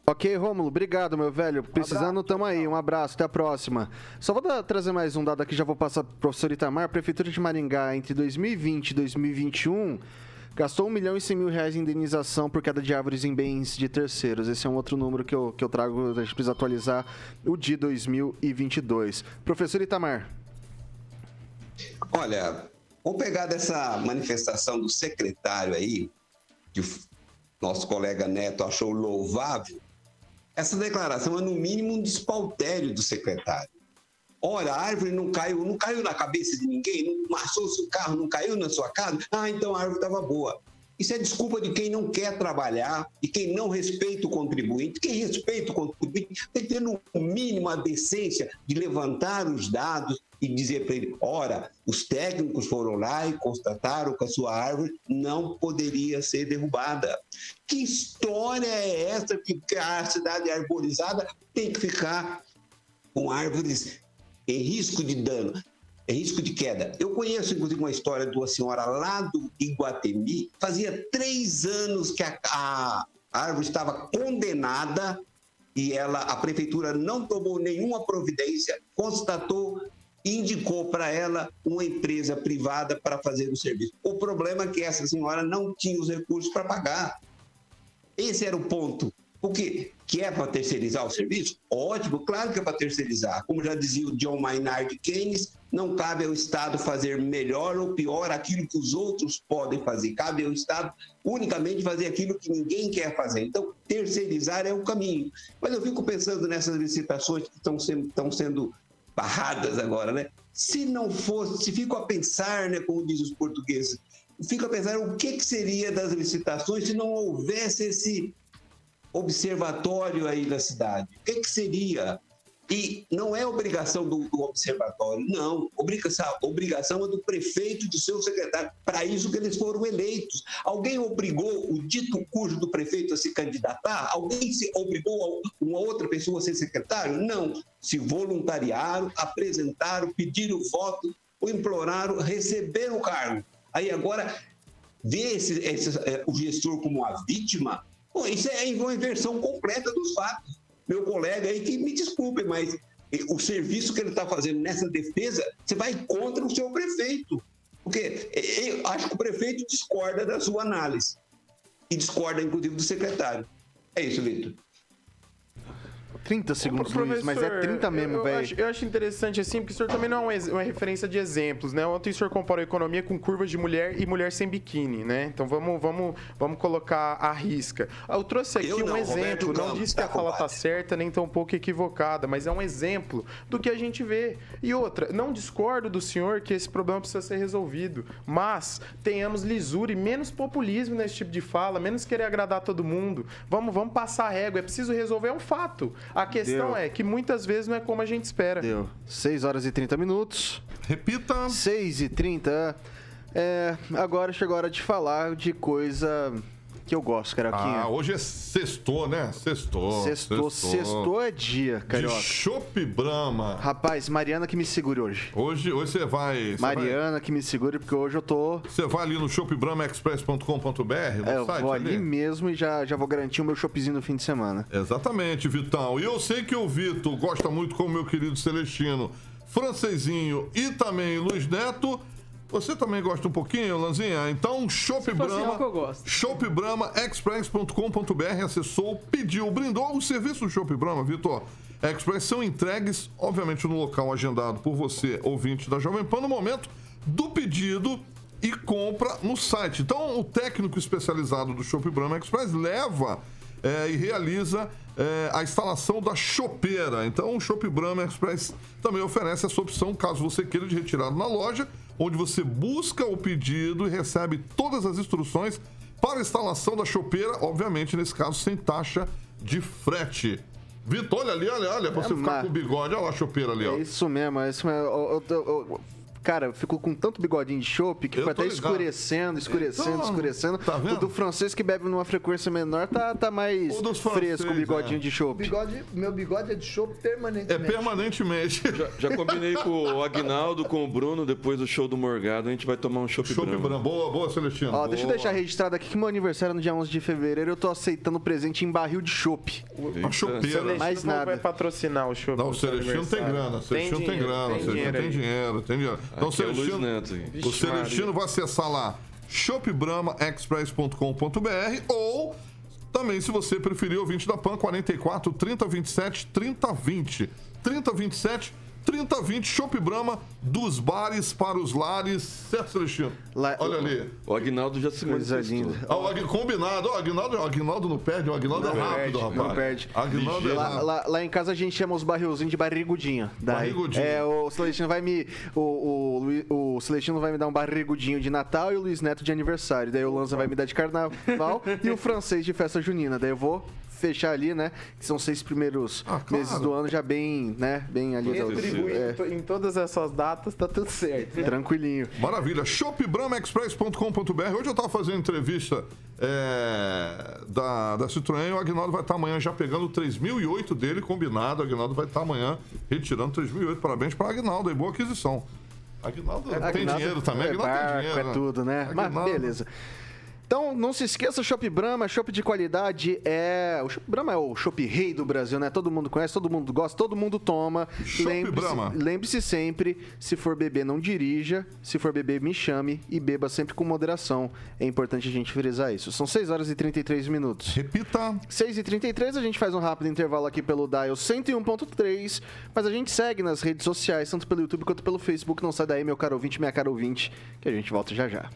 Ok, Rômulo, obrigado, meu velho. Precisando, tamo aí. Um abraço, até a próxima. Só vou dar- trazer mais um dado aqui, já vou passar pro professor Itamar. Prefeitura de Maringá, entre 2020 e 2021, gastou 1 milhão e 100 mil reais em indenização por queda de árvores em bens de terceiros. Esse é um outro número que eu, que eu trago, a gente precisa atualizar o de 2022. Professor Itamar. Olha, vou pegar dessa manifestação do secretário aí, que o nosso colega Neto achou louvável. Essa declaração é, no mínimo, um despautério do secretário. Olha, a árvore não caiu, não caiu na cabeça de ninguém, não amassou seu carro, não caiu na sua casa. Ah, então a árvore estava boa. Isso é desculpa de quem não quer trabalhar e quem não respeita o contribuinte. Quem respeita o contribuinte tem que ter, no mínimo, a decência de levantar os dados e dizer para ele: ora, os técnicos foram lá e constataram que a sua árvore não poderia ser derrubada. Que história é essa que a cidade arborizada tem que ficar com árvores em risco de dano, em risco de queda? Eu conheço, inclusive, uma história de uma senhora lá do Iguatemi. Fazia três anos que a, a árvore estava condenada e ela, a prefeitura não tomou nenhuma providência, constatou indicou para ela uma empresa privada para fazer o serviço. O problema é que essa senhora não tinha os recursos para pagar. Esse era o ponto. O quê? Que é para terceirizar o serviço? Ótimo, claro que é para terceirizar. Como já dizia o John Maynard Keynes, não cabe ao Estado fazer melhor ou pior aquilo que os outros podem fazer. Cabe ao Estado unicamente fazer aquilo que ninguém quer fazer. Então, terceirizar é o caminho. Mas eu fico pensando nessas licitações que estão sendo, estão sendo barradas agora, né? Se não fosse, se fico a pensar, né, como dizem os portugueses, fico a pensar o que, que seria das licitações se não houvesse esse observatório aí na cidade. O que, que seria? E não é obrigação do, do observatório, não. Obrigação, obrigação é do prefeito e do seu secretário. Para isso que eles foram eleitos. Alguém obrigou o dito cujo do prefeito a se candidatar? Alguém se obrigou a uma outra pessoa a ser secretário? Não. Se voluntariaram, apresentaram, pediram voto, ou imploraram, receberam o cargo. Aí agora, ver esse, esse, é, o gestor como a vítima, isso é uma inversão completa dos fatos meu colega aí que me desculpe, mas o serviço que ele está fazendo nessa defesa, você vai contra o seu prefeito. Porque eu acho que o prefeito discorda da sua análise. E discorda, inclusive, do secretário. É isso, Vitor. 30 segundos, Pro- Luiz, mas é professor, 30 eu- mesmo, eu, velho. acho, eu acho interessante assim, porque o senhor também não é um uma referência de exemplos, né? Ontem o senhor comparou a economia com curvas de mulher e mulher sem biquíni, né? Então vamos, vamos, vamos colocar a risca. Ah, Eu trouxe aqui Eu um não, exemplo, Roberto não disse que a tá, fala tá certa nem tão pouco equivocada, mas é um exemplo do que a gente vê. E outra, não discordo do senhor que esse problema precisa ser resolvido, mas tenhamos lisura e menos populismo nesse tipo de fala, menos querer agradar todo mundo. Vamos, vamos passar a régua, é preciso resolver, é um fato. A questão Deu. é que muitas vezes não é como a gente espera. Deu 6 horas e 30 minutos. Repita. 6 e 30. É, agora chegou a hora de falar de coisa que eu gosto, Carioquinha. Ah, hoje é sextou, né? Sextou. Sextou, sextou é dia, De Carioca. Chopp Brahma. Rapaz, Mariana que me segure hoje. Hoje, hoje você vai. Vai, Mariana que me segure, porque hoje eu tô. você vai ali no shopbramaexpress.com.br, no É, eu vou ali ali. mesmo e já, já vou garantir o meu shopzinho no fim de semana. Exatamente, Vitão. E eu sei que o Vitor gosta muito com o meu querido Celestino, Francesinho e também Luiz Neto. Você também gosta um pouquinho, Lanzinha? Então, Shop Brahma. que eu gosto. shopbramaexpress.com.br acessou, pediu, brindou o serviço do Shop Brahma, Vitor. Express são entregues, obviamente, no local agendado por você, ouvinte da Jovem Pan, no momento do pedido e compra no site. Então, o técnico especializado do Shop Brahma Express leva é, e realiza é, a instalação da chopeira. Então, o Shop Brahma Express também oferece essa opção, caso você queira, de retirado na loja, onde você busca o pedido e recebe todas as instruções para a instalação da chopeira, obviamente, nesse caso, sem taxa de frete. Vitor, olha ali, olha, olha, pra você É, ficar com o bigode, olha lá a chopeira ali, ó. É isso mesmo, é isso mesmo. Eu- eu- eu- cara, eu fico com tanto bigodinho de chopp que Eu foi até ligado. escurecendo, escurecendo, Então, escurecendo. tá vendo? O do francês que bebe numa frequência menor tá, tá mais O dos fresco, o francês, bigodinho é. de chopp. Bigode, meu bigode é de chopp permanentemente. É permanentemente. Já combinei com o Agnaldo, com o Bruno, depois do show do Morgado, a gente vai tomar um Chopp branco. Brahma. Boa, boa, Celestino. Ó, deixa eu Boa. deixar registrado aqui que meu aniversário é no dia 11 de fevereiro eu tô aceitando presente em barril de chopp. A chopeira. Celestino Mais nada. vai patrocinar o show. Não, o Celestino tem grana, o Celestino tem grana, o Celestino tem dinheiro, tem dinheiro. Então, o Aqui é o Celestino, Neto. hein? o Celestino vai acessar lá shopbramaexpress.com.br ou também, se você preferir, ouvinte da PAN, 44 30 27 30 20. 30 27 30 20, Shop Brahma, dos bares para os lares. Certo, Celestino? Lá- Olha ali. O Agnaldo já se manifestou. linda. Ah, o Agui- combinado, o Aguinaldo, o Aguinaldo não perde, o Aguinaldo é Não rápido, perde, rapaz. não perde. Aguinaldo é Lá, lá- lá em casa a gente chama os barrilzinhos de barrigudinho. Daí, Barrigudinho. É, o Celestino vai me. O, o, o Celestino vai me dar um barrigudinho de Natal e o Luiz Neto de aniversário. Daí o Lanza vai me dar de carnaval *laughs* e o francês de festa junina. Daí eu vou fechar ali, né? Que são seis primeiros Ah, claro. meses do ano já bem, né? Bem ali. É, em todas essas datas, tá tudo certo. tranquilinho. Maravilha. shopbramaexpress.com.br. Hoje eu tava fazendo entrevista é, da, da Citroën. O Agnaldo vai estar amanhã já pegando o 3008 dele, combinado. O Agnaldo vai estar amanhã retirando o 3008. Parabéns para Agnaldo aí. Boa aquisição. Agnaldo tem Aguinaldo dinheiro também. É Agnaldo tem barco, dinheiro. é tudo, né? Mas Aguinaldo- beleza. Então, não se esqueça, Shop Brahma, Shop de qualidade é... O Shop Brahma é o Shop rei do Brasil, né? Todo mundo conhece, todo mundo gosta, todo mundo toma. Lembre-se- Brahma. Lembre-se sempre, se for beber, não dirija. Se for beber, me chame. E beba sempre com moderação. É importante a gente frisar isso. São 6 horas e 33 minutos. Repita. 6 e 33 a gente faz um rápido intervalo aqui pelo Dial 101.3, mas a gente segue nas redes sociais, tanto pelo YouTube quanto pelo Facebook. Não sai daí, meu caro ouvinte, minha cara ouvinte, que a gente volta já já.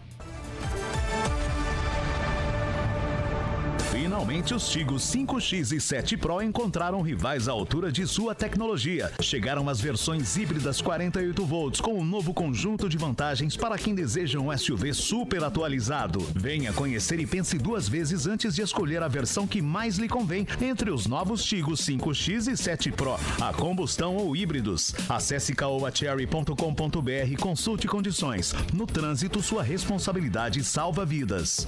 Finalmente, os Tigos 5X e 7 Pro encontraram rivais à altura de sua tecnologia. Chegaram as versões híbridas 48 volts com um novo conjunto de vantagens para quem deseja um SUV super atualizado. Venha conhecer e pense duas vezes antes de escolher a versão que mais lhe convém entre os novos Tigos 5X e 7 Pro, a combustão ou híbridos. Acesse caoacherry.com.br e consulte condições. No trânsito, sua responsabilidade salva vidas.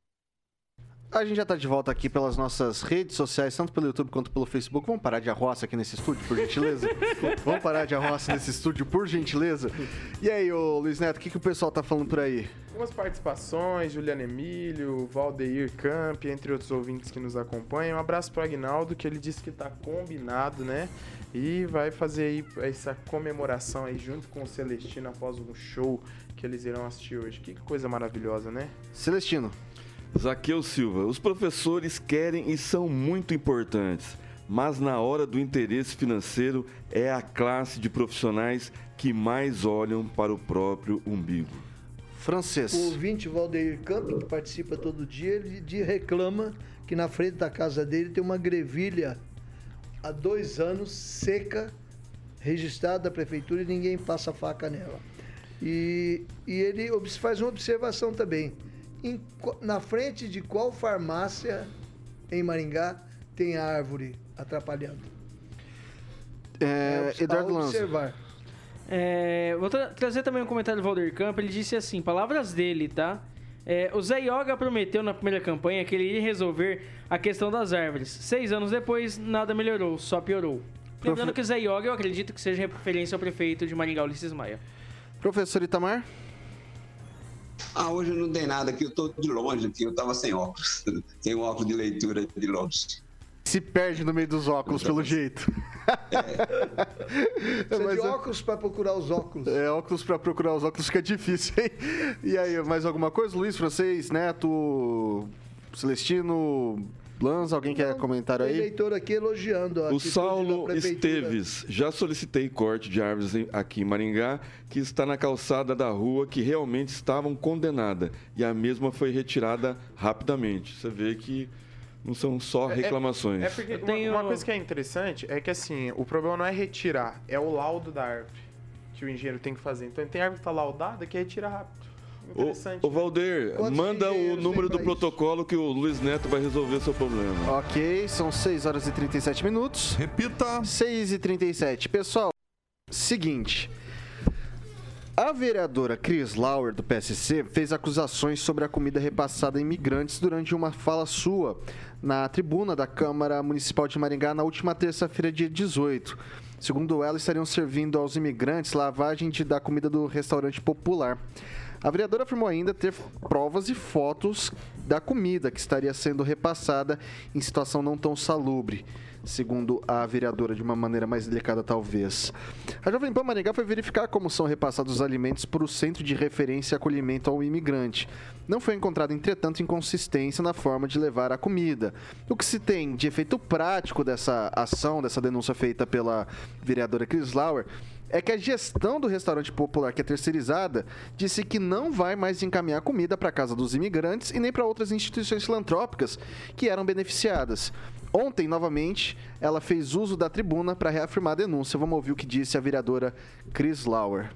A gente já tá de volta aqui pelas nossas redes sociais, tanto pelo YouTube quanto pelo Facebook. Vamos parar de arroça aqui nesse estúdio, por gentileza? *laughs* Vamos parar de arroça nesse estúdio, por gentileza? E aí, ô Luiz Neto, o que, que o pessoal tá falando por aí? Algumas participações, Juliana Emílio, Valdeir Camp, entre outros ouvintes que nos acompanham. Um abraço pro Agnaldo, que ele disse que tá combinado, né? E vai fazer aí essa comemoração aí junto com o Celestino após o show que eles irão assistir hoje. Que coisa maravilhosa, né? Celestino. Zaqueu Silva, os professores querem e são muito importantes, mas na hora do interesse financeiro é a classe de profissionais que mais olham para o próprio umbigo. Francês. O ouvinte Valdeir que participa todo dia, ele de- reclama que na frente da casa dele tem uma grevilha há dois anos, seca, registrada da prefeitura e ninguém passa faca nela. E, e ele faz uma observação também. Em na frente de qual farmácia em Maringá tem árvore atrapalhando? É, obs- Eduardo a Lanza. observar. É, vou tra- trazer também um comentário do Valdir Campo. Ele disse assim: palavras dele, tá? É, o Zé Yoga prometeu na primeira campanha que ele iria resolver a questão das árvores. Seis anos depois, nada melhorou, só piorou. Lembrando que o Zé Yoga, eu acredito que seja referência ao prefeito de Maringá, Ulisses Maia. Professor Itamar? Ah, hoje eu não tem nada aqui, eu tô de longe aqui, eu tava sem óculos. *laughs* Sem óculos de leitura de longe. Se perde no meio dos óculos, pelo jeito. *laughs* Precisa Mas de é- óculos para procurar os óculos. É, óculos pra procurar os óculos fica *laughs* difícil, hein? E aí, mais alguma coisa? Luiz, Francês, Neto, Celestino, Lanza, alguém quer comentário Tem aí? eleitor aqui elogiando a O Saulo. Esteves, já solicitei corte de árvores aqui em Maringá, que está na calçada da rua, que realmente estavam condenadas. E a mesma foi retirada rapidamente. Você vê que não são só reclamações. É, porque uma- uma, coisa que é interessante é que assim, o problema não é retirar, é o laudo da árvore que o engenheiro tem que fazer. Então tem árvore que tá laudada que retira rápido. Interessante. Ô, Valder, Quantos manda o número do protocolo que o Luiz Neto vai resolver seu problema. Ok, são 6 horas e 37 minutos. Repita. 6 e 37. Pessoal, seguinte. A vereadora Cris Lauer, do PSC, fez acusações sobre a comida repassada a imigrantes durante uma fala sua na tribuna da Câmara Municipal de Maringá na última terça-feira, dia 18. Segundo ela, estariam servindo aos imigrantes lavagem de, da comida do restaurante popular. A vereadora afirmou ainda ter provas e fotos da comida que estaria sendo repassada em situação não tão salubre, segundo a vereadora, de uma maneira mais delicada talvez. A Jovem Pan Maringá foi verificar como são repassados os alimentos para o Centro de Referência e Acolhimento ao Imigrante. Não foi encontrada, entretanto, inconsistência na forma de levar a comida. O que se tem de efeito prático dessa ação, dessa denúncia feita pela vereadora Chris Lauer, é que a gestão do restaurante popular, que é terceirizada, disse que não vai mais encaminhar comida para a casa dos imigrantes e nem para outras instituições filantrópicas que eram beneficiadas. Ontem, novamente, ela fez uso da tribuna para reafirmar a denúncia. Vamos ouvir o que disse a vereadora Chris Lauer.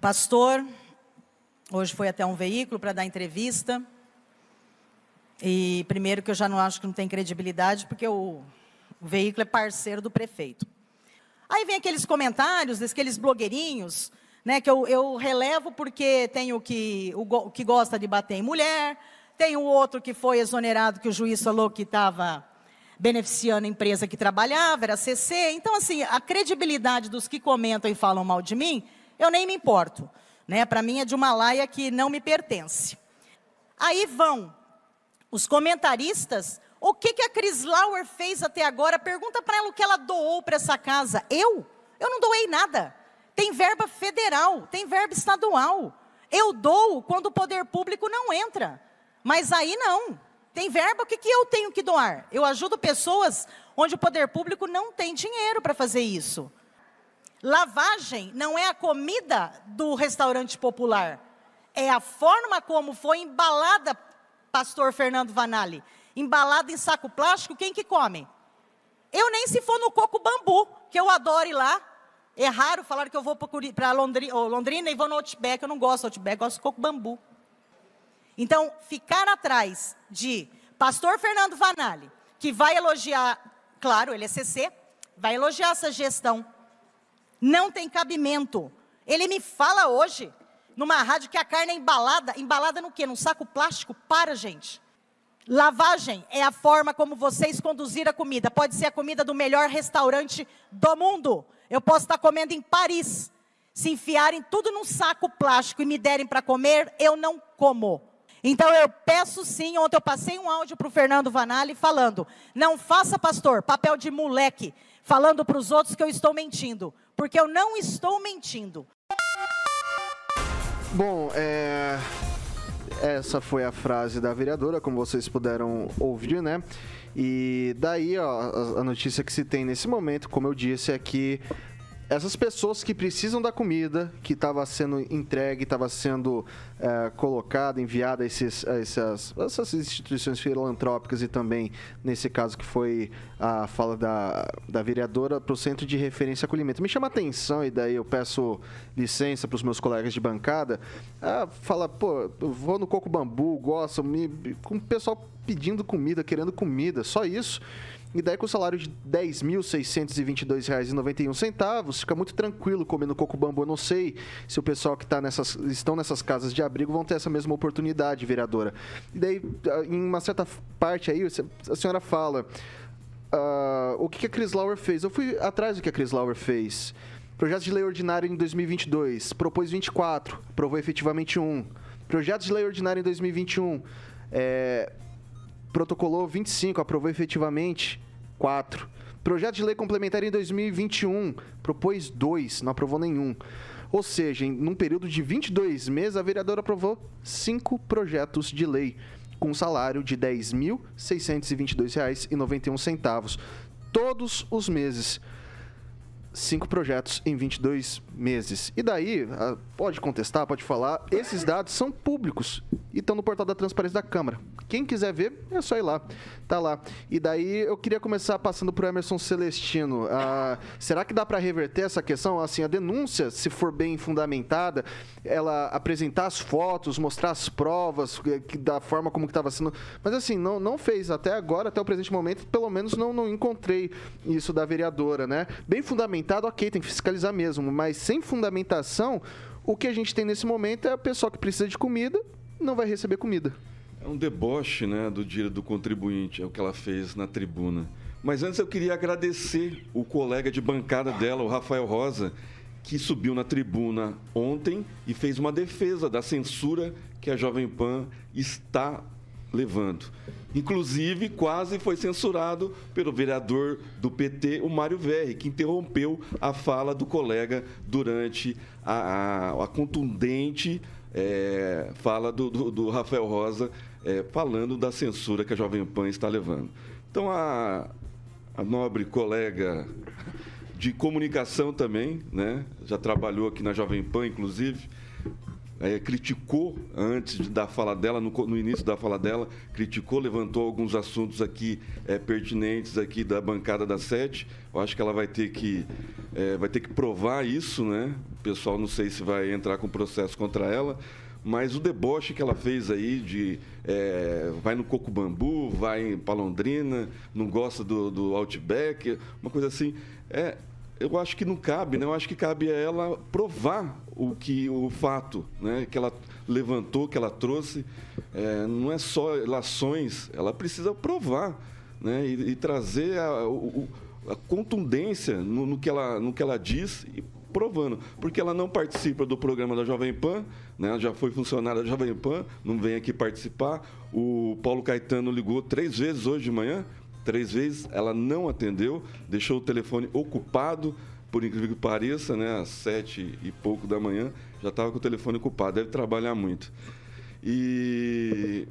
Pastor hoje foi até um veículo para dar entrevista. E primeiro que eu já não acho que não tem credibilidade, porque o, o veículo é parceiro do prefeito. Aí vem aqueles comentários, aqueles blogueirinhos, né, que eu, eu relevo porque tem o que, o que gosta de bater em mulher, tem o outro que foi exonerado, que o juiz falou que estava beneficiando a empresa que trabalhava, era CC. Então, assim, a credibilidade dos que comentam e falam mal de mim, eu nem me importo. Né? Para mim é de uma laia que não me pertence. Aí vão os comentaristas, o que, que a Cris Lauer fez até agora? Pergunta para ela o que ela doou para essa casa. Eu? Eu não doei nada. Tem verba federal, tem verba estadual. Eu dou quando o poder público não entra. Mas aí não. Tem verba, o que, que eu tenho que doar? Eu ajudo pessoas onde o poder público não tem dinheiro para fazer isso. Lavagem não é a comida do restaurante popular. É a forma como foi embalada, pastor Fernando Vanali. Embalada em saco plástico, quem que come? Eu nem se for no coco bambu, que eu adoro ir lá. É raro falar que eu vou para Londrina, Londrina e vou no Outback. Eu não gosto do Outback, gosto do coco bambu. Então, ficar atrás de pastor Fernando Vanali, que vai elogiar, claro, ele é CC, vai elogiar essa gestão. Não tem cabimento. Ele me fala hoje numa rádio que a carne é embalada. Embalada no quê? Num saco plástico? Para, gente. Lavagem é a forma como vocês conduzir a comida. Pode ser a comida do melhor restaurante do mundo. Eu posso estar comendo em Paris. Se enfiarem tudo num saco plástico e me derem para comer, eu não como. Então eu peço sim, ontem eu passei um áudio para o Fernando Vanali falando: não faça, pastor, papel de moleque, falando para os outros que eu estou mentindo, porque eu não estou mentindo. Bom, é... essa foi a frase da vereadora, como vocês puderam ouvir, né? E daí, ó, a- notícia que se tem nesse momento, como eu disse, é que essas pessoas que precisam da comida, que estava sendo entregue, estava sendo é, colocada, enviada a, esses, a essas, essas instituições filantrópicas e também, nesse caso que foi a fala da, da vereadora, para o Centro de Referência Acolhimento. Me chama a atenção, e daí eu peço licença para os meus colegas de bancada, ah, fala, pô, vou no Coco Bambu, gosto, me, com o pessoal pedindo comida, querendo comida, só isso. E daí com o salário de R$ 10.622,91, fica muito tranquilo comendo coco bambu. Eu não sei se o pessoal que tá nessas, estão nessas casas de abrigo vão ter essa mesma oportunidade, vereadora. E daí, ah, em uma certa parte aí, a senhora fala ah, o que que a Chris Lauer fez. Eu fui atrás do que a Chris Lauer fez. Projeto de lei ordinário em 2022, propôs 24, aprovou efetivamente um. Projeto de lei ordinário em 2021, é, protocolou 25, aprovou efetivamente 4. Projeto de lei complementar em 2021, propôs 2, não aprovou nenhum. Ou seja, em num período de 22 meses, a vereadora aprovou 5 projetos de lei, com um salário de R$ 10.622,91. Todos os meses cinco projetos em 22 meses. E daí, ah, pode contestar, pode falar, esses dados são públicos e estão no portal da transparência da Câmara. Quem quiser ver, é só ir lá. Tá lá. E daí eu queria começar passando pro Emerson Celestino. Ah, será que dá para reverter essa questão? Assim, a denúncia, se for bem fundamentada, ela apresentar as fotos, mostrar as provas eh, da forma como que estava sendo. Mas assim, não, não fez até agora, até o presente momento, pelo menos não, não encontrei isso da vereadora, né? Bem fundamentado, ok, tem que fiscalizar mesmo, mas sem fundamentação, o que a gente tem nesse momento é a pessoa que precisa de comida não vai receber comida. É um deboche né, do dia do contribuinte, é o que ela fez na tribuna. Mas antes eu queria agradecer o colega de bancada dela, o Rafael Rosa, que subiu na tribuna ontem e fez uma defesa da censura que a Jovem Pan está levando. Inclusive, quase foi censurado pelo vereador do PT, o Mário Verri, que interrompeu a fala do colega durante a, a, a contundente é, fala do, do, do Rafael Rosa, é, falando da censura que a Jovem Pan está levando. Então, a, a nobre colega de comunicação também, né? já trabalhou aqui na Jovem Pan, inclusive, é, criticou antes da fala dela, no, no, início da fala dela, criticou, levantou alguns assuntos aqui é, pertinentes aqui da bancada da Sete. Eu acho que ela vai ter que é, vai ter que provar isso, né? O pessoal não sei se vai entrar com processo contra ela, mas o deboche que ela fez aí de é, vai no coco bambu, vai em Palondrina, não gosta do, do Outback, uma coisa assim, é eu acho que não cabe, né? Eu acho que cabe a ela provar o que o fato, né? Que ela levantou, que ela trouxe, é, não é só relações, ela precisa provar, né? E, e trazer a, o, a contundência no, no, que ela, no que ela diz e provando, porque ela não participa do programa da Jovem Pan, né? Ela já foi funcionária da Jovem Pan, não vem aqui participar. O Paulo Caetano ligou três vezes hoje de manhã três vezes, ela não atendeu, deixou o telefone ocupado, por incrível que pareça, né, às sete e pouco da manhã, já estava com o telefone ocupado, deve trabalhar muito. E,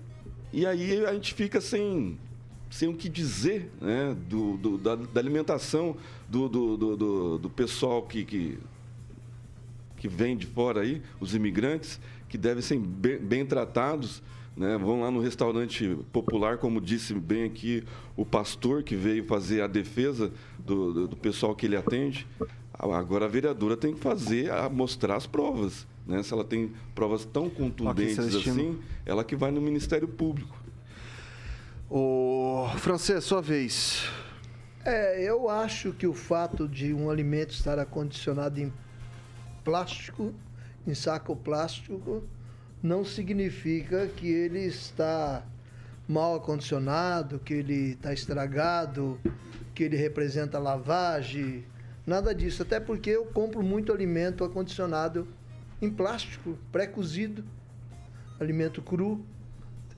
e aí a gente fica sem, sem o que dizer né, do, do da, da, alimentação do, do, do, do pessoal que, que, que vem de fora aí, os imigrantes, que devem ser bem, bem tratados. Né? Vão lá no restaurante popular, como disse bem aqui o pastor que veio fazer a defesa do, do, do pessoal que ele atende. Agora a vereadora tem que fazer, a, mostrar as provas. Né? Se ela tem provas tão contundentes assim, ela que vai no Ministério Público. O francês, sua vez. É, eu acho que o fato de um alimento estar acondicionado em plástico em saco plástico não significa que ele está mal acondicionado, que ele está estragado, que ele representa lavagem, nada disso. Até porque eu compro muito alimento acondicionado em plástico, pré-cozido, alimento cru.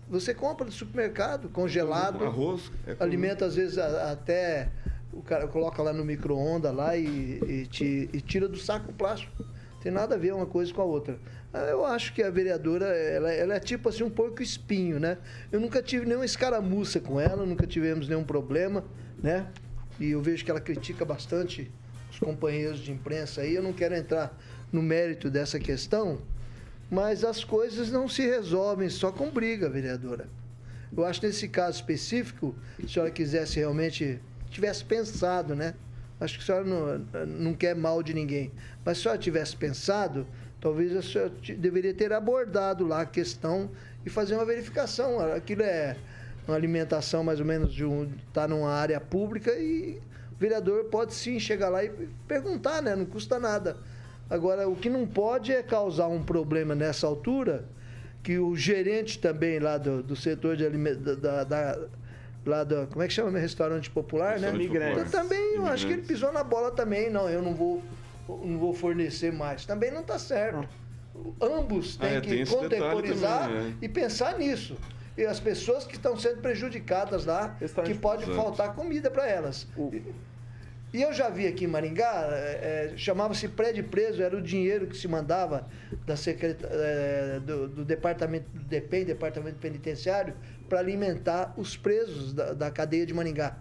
Você compra no supermercado, congelado. Arroz. É alimento, às vezes, até o cara coloca lá no micro-ondas lá e, e te- e tira do saco plástico. Tem nada a ver uma coisa com a outra. Ah, Eu acho que a vereadora, ela, ela é tipo assim, um porco espinho, né? Eu nunca tive nenhuma escaramuça com ela, nunca tivemos nenhum problema, né? E eu vejo que ela critica bastante os companheiros de imprensa aí. Eu não quero entrar no mérito dessa questão, mas as coisas não se resolvem só com briga, vereadora. Eu acho que nesse caso específico, se a senhora quisesse realmente, tivesse pensado, né? Acho que a senhora não, não quer mal de ninguém. Mas se a senhora tivesse pensado, talvez a senhora deveria ter abordado lá a questão e fazer uma verificação. Aquilo é uma alimentação mais ou menos de um. está numa área pública e o vereador pode sim chegar lá e perguntar, né? Não custa nada. Agora, o que não pode é causar um problema nessa altura, que o gerente também lá do, do setor de alimento, da, da- lá do, como é que chama restaurante popular, né? Restaurante popular. Então, também, eu acho que ele pisou na bola também, não, eu não vou, não vou fornecer mais. Também não está certo. Ambos Ah, têm é, que contemporizar também, é. e pensar nisso. E as pessoas que estão sendo prejudicadas lá, que pode faltar comida para elas. E eu já vi aqui em Maringá, é, é, chamava-se prédio preso, era o dinheiro que se mandava da secreta, é, do, do departamento do DEPEN, Departamento Penitenciário, para alimentar os presos da, da cadeia de Maringá.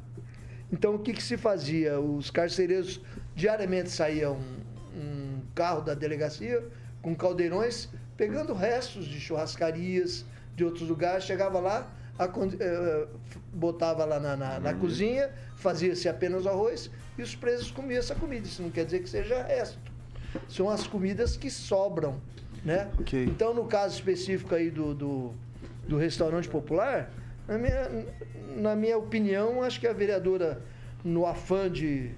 Então o que, que se fazia? Os carcereiros diariamente saíam um, um carro da delegacia com caldeirões, pegando restos de churrascarias, de outros lugares, chegava lá, acon- eh, botava lá na, na- na cozinha, fazia-se apenas o arroz e os presos comiam essa comida. Isso não quer dizer que seja resto. São as comidas que sobram, né? Então, no caso específico aí do, do, do restaurante popular, na minha, na minha opinião, acho que a vereadora, no afã de,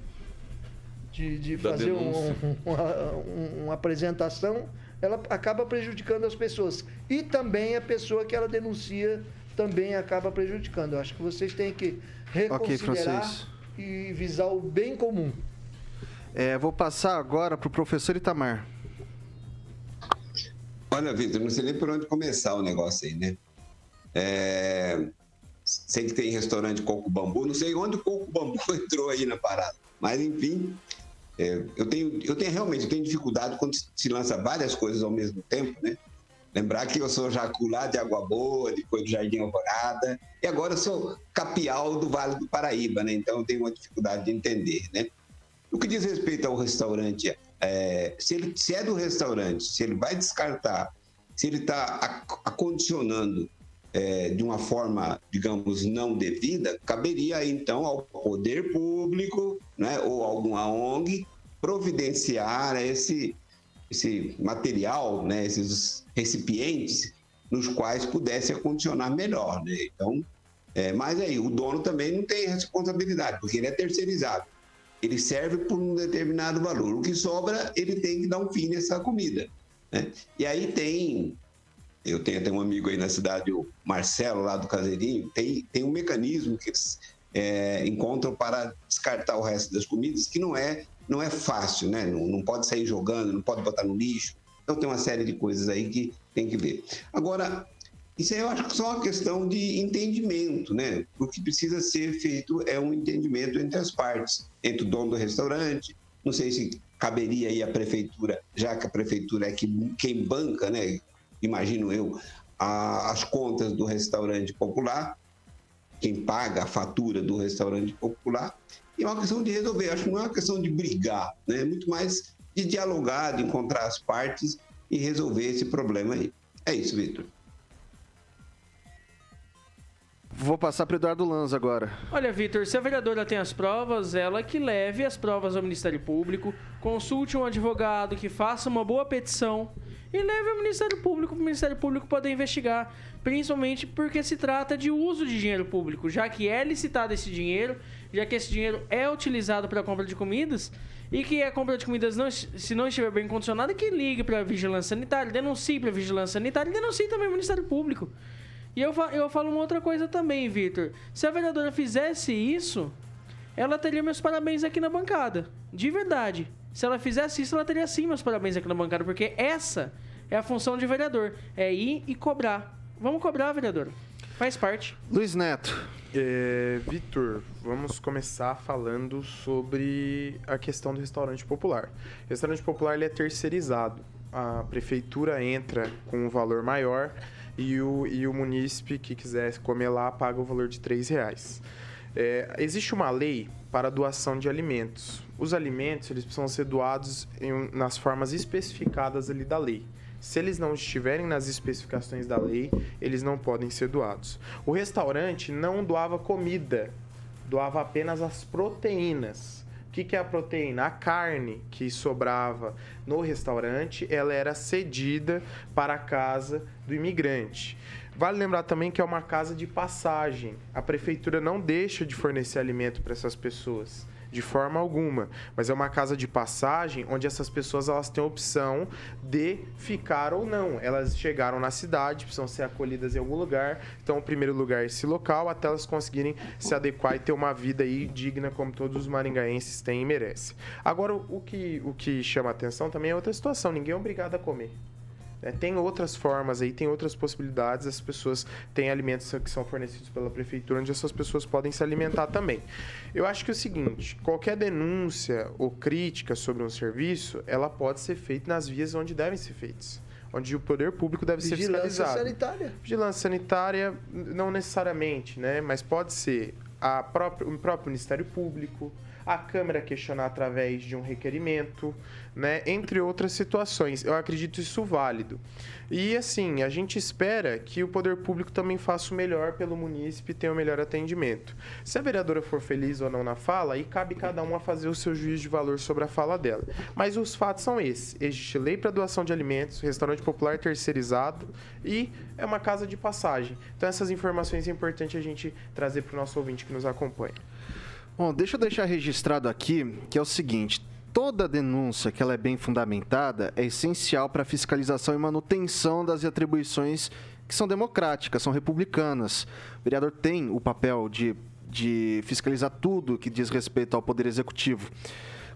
de, de fazer um- uma, um- uma apresentação, ela acaba prejudicando as pessoas. E também a pessoa que ela denuncia também acaba prejudicando. Eu acho que vocês têm que reconsiderar Francês. e visar o bem comum. É, vou passar agora para o professor Itamar. Olha, Vitor, não sei nem por onde começar o negócio aí, né? É, Sei que tem restaurante Coco Bambu, não sei onde o Coco Bambu *laughs* entrou aí na parada. Mas, enfim, é, eu, tenho, eu tenho realmente eu tenho dificuldade quando se lança várias coisas ao mesmo tempo, né? Lembrar que eu sou jaculá de Água Boa, depois do Jardim Alvorada, e agora eu sou capial do Vale do Paraíba, né? Então eu tenho uma dificuldade de entender, né? No que diz respeito ao restaurante, é, se, ele, se é do restaurante, se ele vai descartar, se ele está acondicionando é, de uma forma, digamos, não devida, caberia então ao poder público né, ou alguma ONG providenciar esse, esse material, né, esses recipientes nos quais pudesse acondicionar melhor. Né? Então, é, mas aí o dono também não tem responsabilidade, porque ele é terceirizado. Ele serve por um determinado valor. O que sobra, ele tem que dar um fim nessa comida. Né? E aí tem eu tenho até um amigo aí na cidade, o Marcelo, lá do Caseirinho, tem, tem um mecanismo que eles é, encontram para descartar o resto das comidas, que não é, não é fácil, né? Não, não pode sair jogando, não pode botar no lixo. Então tem uma série de coisas aí que tem que ver. Agora, isso aí eu acho que só uma questão de entendimento, né? O que precisa ser feito é um entendimento entre as partes, entre o dono do restaurante, não sei se caberia aí a prefeitura, já que a prefeitura é que, quem banca, né? Imagino eu, a- as contas do restaurante popular, quem paga a fatura do restaurante popular, e é uma questão de resolver. Acho que não é uma questão de brigar, né? É muito mais de dialogar, de encontrar as partes e resolver esse problema aí. É isso, Vitor. Vou passar para Eduardo Lanza agora. Olha, Vitor, se a vereadora tem as provas, ela que leve as provas ao Ministério Público, consulte um advogado que faça uma boa petição e leve ao Ministério Público para o Ministério Público poder investigar, principalmente porque se trata de uso de dinheiro público, já que é licitado esse dinheiro, já que esse dinheiro é utilizado para a compra de comidas e que a compra de comidas, não, se não estiver bem condicionada, que ligue para a Vigilância Sanitária, denuncie para a Vigilância Sanitária e denuncie também ao Ministério Público. E eu, eu falo uma outra coisa também, Vitor. Se a vereadora fizesse isso, ela teria meus parabéns aqui na bancada. De verdade. Se ela fizesse isso, ela teria sim meus parabéns aqui na bancada, porque essa é a função de vereador. É ir e cobrar. Vamos cobrar, vereador. Faz parte. Luiz Neto. É, Vitor, vamos começar falando sobre a questão do restaurante popular. O restaurante popular ele é terceirizado. A prefeitura entra com um valor maior e o, e o munícipe que quiser comer lá paga o valor de R$ reais. É, existe uma lei para doação de alimentos. Os alimentos eles precisam ser doados em- nas formas especificadas ali da lei. Se eles não estiverem nas especificações da lei, eles não podem ser doados. O restaurante não doava comida, doava apenas as proteínas. O que, que é a proteína? A carne que sobrava no restaurante, ela era cedida para a casa do imigrante. Vale lembrar também que é uma casa de passagem. A prefeitura não deixa de fornecer alimento para essas pessoas de forma alguma, mas é uma casa de passagem onde essas pessoas elas têm a opção de ficar ou não. Elas chegaram na cidade, precisam ser acolhidas em algum lugar, então o primeiro lugar é esse local até elas conseguirem se adequar e ter uma vida aí digna como todos os maringaenses têm e merecem. Agora o que o que chama atenção também é outra situação, ninguém é obrigado a comer. Né? Tem outras formas aí, tem outras possibilidades. As pessoas têm alimentos que são fornecidos pela prefeitura, onde essas pessoas podem se alimentar também. Eu acho que é o seguinte: qualquer denúncia ou crítica sobre um serviço, ela pode ser feita nas vias onde devem ser feitas. Onde o poder público deve ser Vigilância fiscalizado. sanitária. Vigilância sanitária, não necessariamente, né? Mas pode ser a própria, o próprio Ministério Público, a Câmara questionar através de um requerimento, né? Entre outras situações. Eu acredito isso válido. E assim, a gente espera que o poder público também faça o melhor pelo munícipe e tenha o melhor atendimento. Se a vereadora for feliz ou não na fala, aí cabe cada um a fazer o seu juízo de valor sobre a fala dela. Mas os fatos são esses. Existe lei para doação de alimentos, restaurante popular terceirizado e é uma casa de passagem. Então essas informações é importante a gente trazer para o nosso ouvinte que nos acompanha. Bom, deixa eu deixar registrado aqui que é o seguinte: toda denúncia que ela é bem fundamentada é essencial para a fiscalização e manutenção das atribuições que são democráticas, são republicanas. O vereador tem o papel de, de fiscalizar tudo que diz respeito ao poder executivo.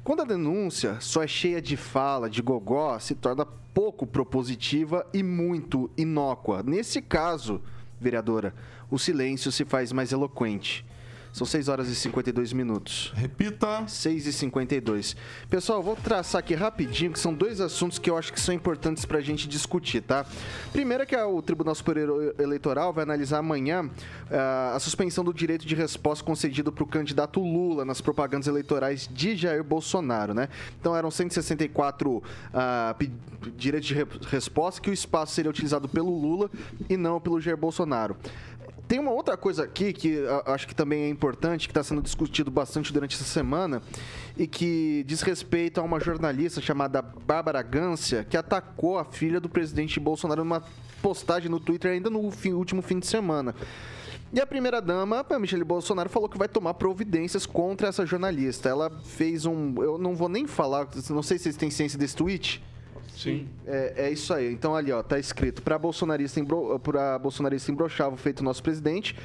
Quando a denúncia só é cheia de fala, de gogó, se torna pouco propositiva e muito inócua. Nesse caso, vereadora, o silêncio se faz mais eloquente. São 6 horas e 52 minutos. Repita. 6 e 52. Pessoal, eu vou traçar aqui rapidinho, que são dois assuntos que eu acho que são importantes pra gente discutir, tá? Primeiro é que o Tribunal Superior Eleitoral vai analisar amanhã ah, a suspensão do direito de resposta concedido pro candidato Lula nas propagandas eleitorais de Jair Bolsonaro, né? Então eram 164 ah, pe- direitos de re- resposta que o espaço seria utilizado pelo Lula e não pelo Jair Bolsonaro. Tem uma outra coisa aqui que acho que também é importante, que está sendo discutido bastante durante essa semana, e que diz respeito a uma jornalista chamada Bárbara Gância, que atacou a filha do presidente Bolsonaro numa postagem no Twitter ainda no fim- último fim de semana. E a primeira-dama, a Michelle Bolsonaro, falou que vai tomar providências contra essa jornalista. Ela fez um. Eu não vou nem falar, não sei se vocês têm ciência desse tweet. Sim. É, é isso aí. Então ali, ó, tá escrito para bolsonarista embro... para bolsonarista imbrochável feito nosso presidente.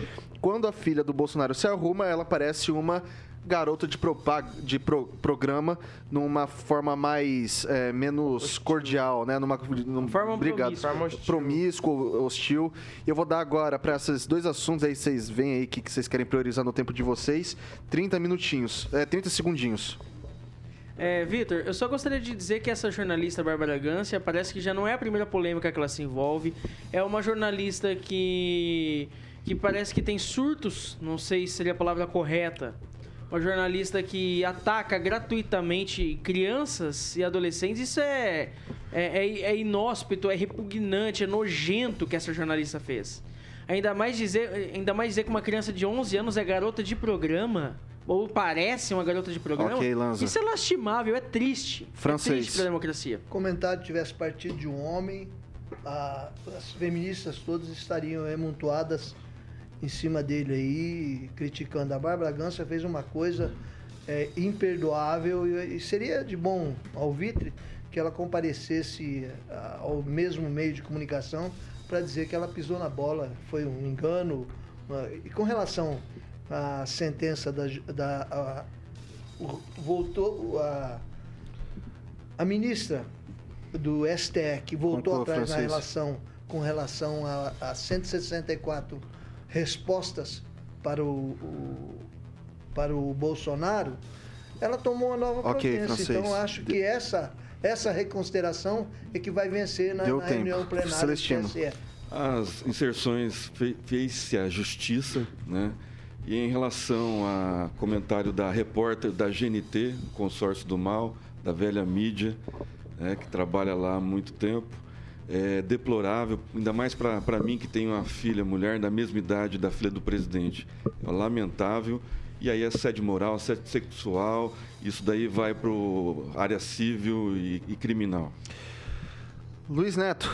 Quando a filha do Bolsonaro se arruma, ela parece uma garota de, propag... de pro- programa numa forma mais é, menos cordial, né? Numa, numa forma Obrigado. promíscua. Hostil. promíscuo, hostil. E eu vou dar agora para esses dois assuntos aí vocês veem aí que que vocês querem priorizar no tempo de vocês, 30 minutinhos, é 30 segundinhos. É, Vitor, eu só gostaria de dizer que essa jornalista Bárbara Gância parece que já não é a primeira polêmica que ela se envolve. É uma jornalista que, que parece que tem surtos, não sei se seria a palavra correta. Uma jornalista que ataca gratuitamente crianças e adolescentes. Isso é, é, é, é inóspito, é repugnante, é nojento que essa jornalista fez. Ainda mais dizer, ainda mais dizer que uma criança de 11 anos é garota de programa. Ou parece uma garota de programa. Ok, Lanza. Isso é lastimável, é triste. Francês. É triste pra democracia. comentário tivesse partido de um homem, a- as feministas todas estariam emontoadas em cima dele aí, criticando. A Bárbara Gança fez uma coisa é, imperdoável e, e seria de bom alvitre que ela comparecesse ao mesmo meio de comunicação para dizer que ela pisou na bola, foi um engano. e com relação à sentença da. da a- o- voltou a, a ministra do STE, que voltou atrás na relação com relação a, a 164 respostas para o, o- para o Bolsonaro, ela tomou uma nova Ok, providência. Então, acho que essa, essa reconsideração é que vai vencer na, na reunião plenária do Celestino. TSE. As inserções fe- fez-se a justiça, né? E em relação a comentário da repórter da GNT, consórcio do mal, da velha mídia, né, que trabalha lá há muito tempo, é deplorável, ainda mais para mim que tenho uma filha, mulher da mesma idade da filha do presidente. É lamentável. E aí assédio moral, assédio sexual, isso daí vai para área civil e- e criminal. Luiz Neto.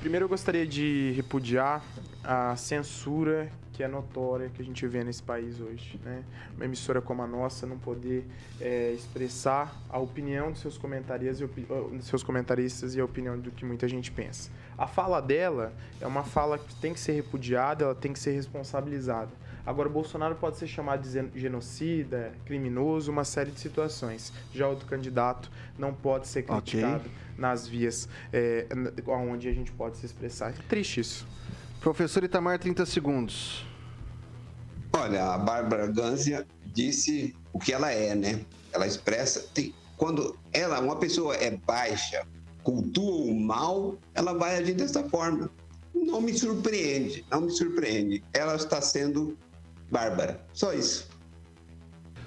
Primeiro eu gostaria de repudiar a censura que é notória que a gente vê nesse país hoje. Né? Uma emissora como a nossa não poder é, expressar a opinião dos seus, dos seus comentaristas e a opinião do que muita gente pensa. A fala dela é uma fala que tem que ser repudiada, ela tem que ser responsabilizada. Agora, Bolsonaro pode ser chamado de genocida, criminoso, uma série de situações. Já outro candidato não pode ser criticado nas vias é, onde a gente pode se expressar. É triste isso. Professor Itamar, 30 segundos. Olha, a Bárbara Ganzia disse o que ela é, né? Ela expressa. tem- quando ela, uma pessoa é baixa, cultua o mal, ela vai agir dessa forma. Não me surpreende, não me surpreende. Ela está sendo bárbara. Só isso.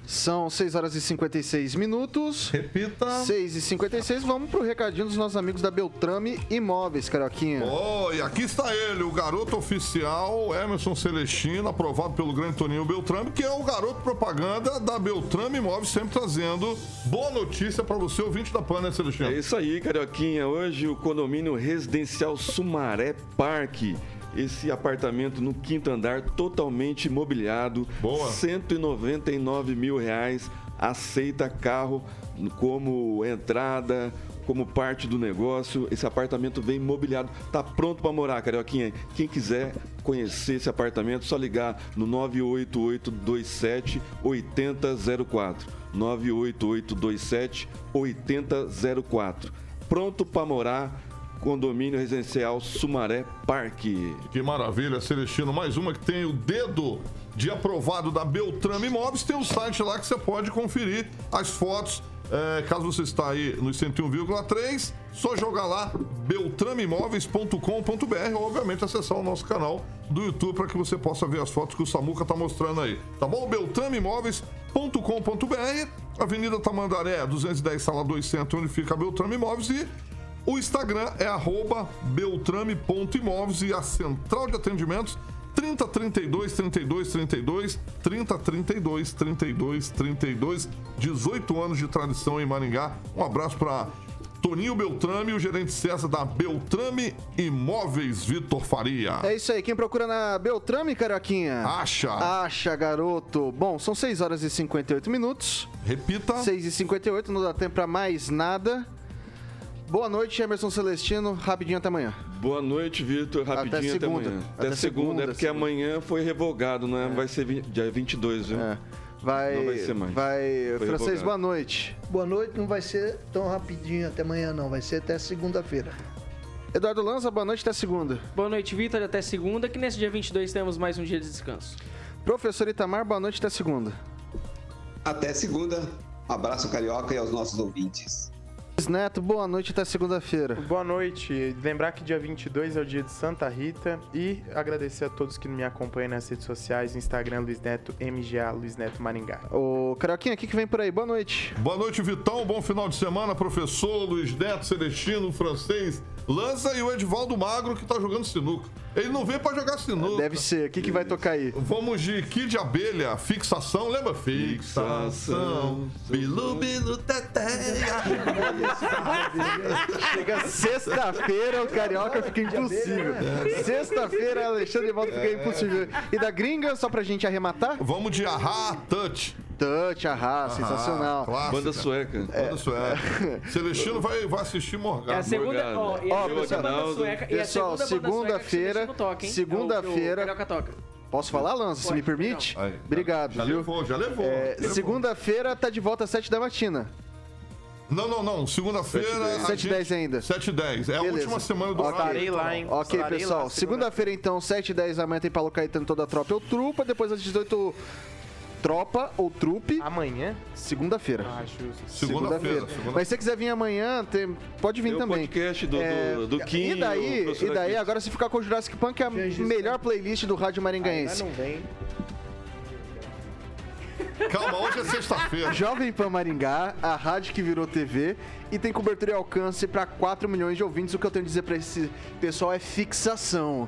São 6 horas e 56 minutos. Repita. 6 e 56. Vamos pro recadinho dos nossos amigos da Beltrame Imóveis, Carioquinha. Oh, e aqui está ele, o garoto oficial Emerson Celestino, aprovado pelo grande Toninho Beltrame, que é o garoto propaganda da Beltrame Imóveis, sempre trazendo boa notícia para você, ouvinte da PAN, né, Celestino? É isso aí, Carioquinha. Hoje o condomínio residencial Sumaré Parque. Esse apartamento no quinto andar, totalmente imobiliado. Boa. 199 mil reais. Aceita carro como entrada, como parte do negócio. Esse apartamento vem imobiliado. Tá pronto para morar, Carioquinha. Quem quiser conhecer esse apartamento, só ligar no 98827 8004. 98827 8004. Pronto para morar. Condomínio Residencial Sumaré Parque. Que maravilha, Celestino. Mais uma que tem o dedo de aprovado da Beltrame Imóveis. Tem o site lá que você pode conferir as fotos. É, caso você está aí no 101,3, só jogar lá beltrameimóveis.com.br ou, obviamente, acessar o nosso canal do YouTube para que você possa ver as fotos que o Samuca está mostrando aí. Tá bom? beltrameimóveis.com.br Avenida Tamandaré, 210, sala 2 Centro, onde fica a Beltrame Imóveis e o Instagram é arroba beltrame.imóveis e a central de atendimentos 30 32 32 32 30 32 32 32 18 anos de tradição em Maringá. Um abraço para Toninho Beltrame o gerente César da Beltrame Imóveis Vitor Faria. É isso aí, quem procura na Beltrame, Carioquinha? Acha. Acha, garoto. Bom, são 6 horas e 58 minutos. Repita. 6 e 58, não dá tempo pra mais nada. Boa noite, Emerson Celestino. Rapidinho até amanhã. Boa noite, Vitor. Rapidinho até, segunda. amanhã. Até Até, segunda, segunda, é porque segunda. amanhã foi revogado, né? Vai ser dia 22, viu? É. Vai, Não vai ser mais. Vai, Foi francês, revogado. boa noite. Boa noite, não vai ser tão rapidinho até amanhã, não. Vai ser até segunda-feira. Eduardo Lanza, boa noite até segunda. Boa noite, Vitor. Até segunda, que nesse dia 22 temos mais um dia de descanso. Professor Itamar, boa noite até segunda. Até segunda. Um abraço carioca e aos nossos ouvintes. Luiz Neto, boa noite até segunda-feira. Boa noite. Lembrar que dia 22 é o dia de Santa Rita e agradecer a todos que me acompanham nas redes sociais, Instagram Luiz Neto, MGA Luiz Neto Maringá. Ô, Carioquinha, o que, que vem por aí? Boa noite. Boa noite, Vitão. Bom final de semana, professor Luiz Neto, Celestino, francês, Lança e o Edivaldo Magro que tá jogando sinuca. Ele não veio pra jogar sinuca. Deve ser. O que, que vai tocar aí? Vamos de Kid Abelha, fixação, lembra? Fixação, bilu, bilu, teteia. Chega sexta-feira, o Carioca fica impossível. Sexta-feira, Alexandre Valdo fica impossível. E da gringa, só pra gente arrematar? Vamos de Ahá, Touch. Touch, Ahá, Ahá, sensacional. clássica. Banda sueca. Banda sueca. *laughs* Celestino vai, vai assistir Morgado. É a segunda, ó, e a Ó, segunda pessoal, banda sueca, e a pessoal, segunda banda sueca que o segunda-feira, segunda-feira- É. Posso falar, Lança, se me permite? Aí, Obrigado, já viu? levou, já levou. É. Segunda-feira tá de volta às 7 da matina. Não, não, não. Segunda-feira. a 7 e 10 gente- ainda. 7 e 10. É a Beleza. última semana do Ok. horário. Estarei lá, hein? Ok, Estarei pessoal. Segunda-feira, então, 7 e 10 da manhã tem Paulo Caetano, toda a tropa ou trupa. Depois às 18 tropa ou trupe. Amanhã? Segunda-feira. Ah, justo. Segunda-feira, segunda- Mas se você quiser vir amanhã, tem- pode vir Tem o também. podcast do- É, do- do Kim, E daí, o e daí agora se ficar com o Jurassic Punk, é a melhor playlist do Rádio Maringaense. não vem. Calma, hoje é sexta-feira. Jovem Pan Maringá, a rádio que virou TV e tem cobertura e alcance para 4 milhões de ouvintes. O que eu tenho a dizer para esse pessoal é fixação.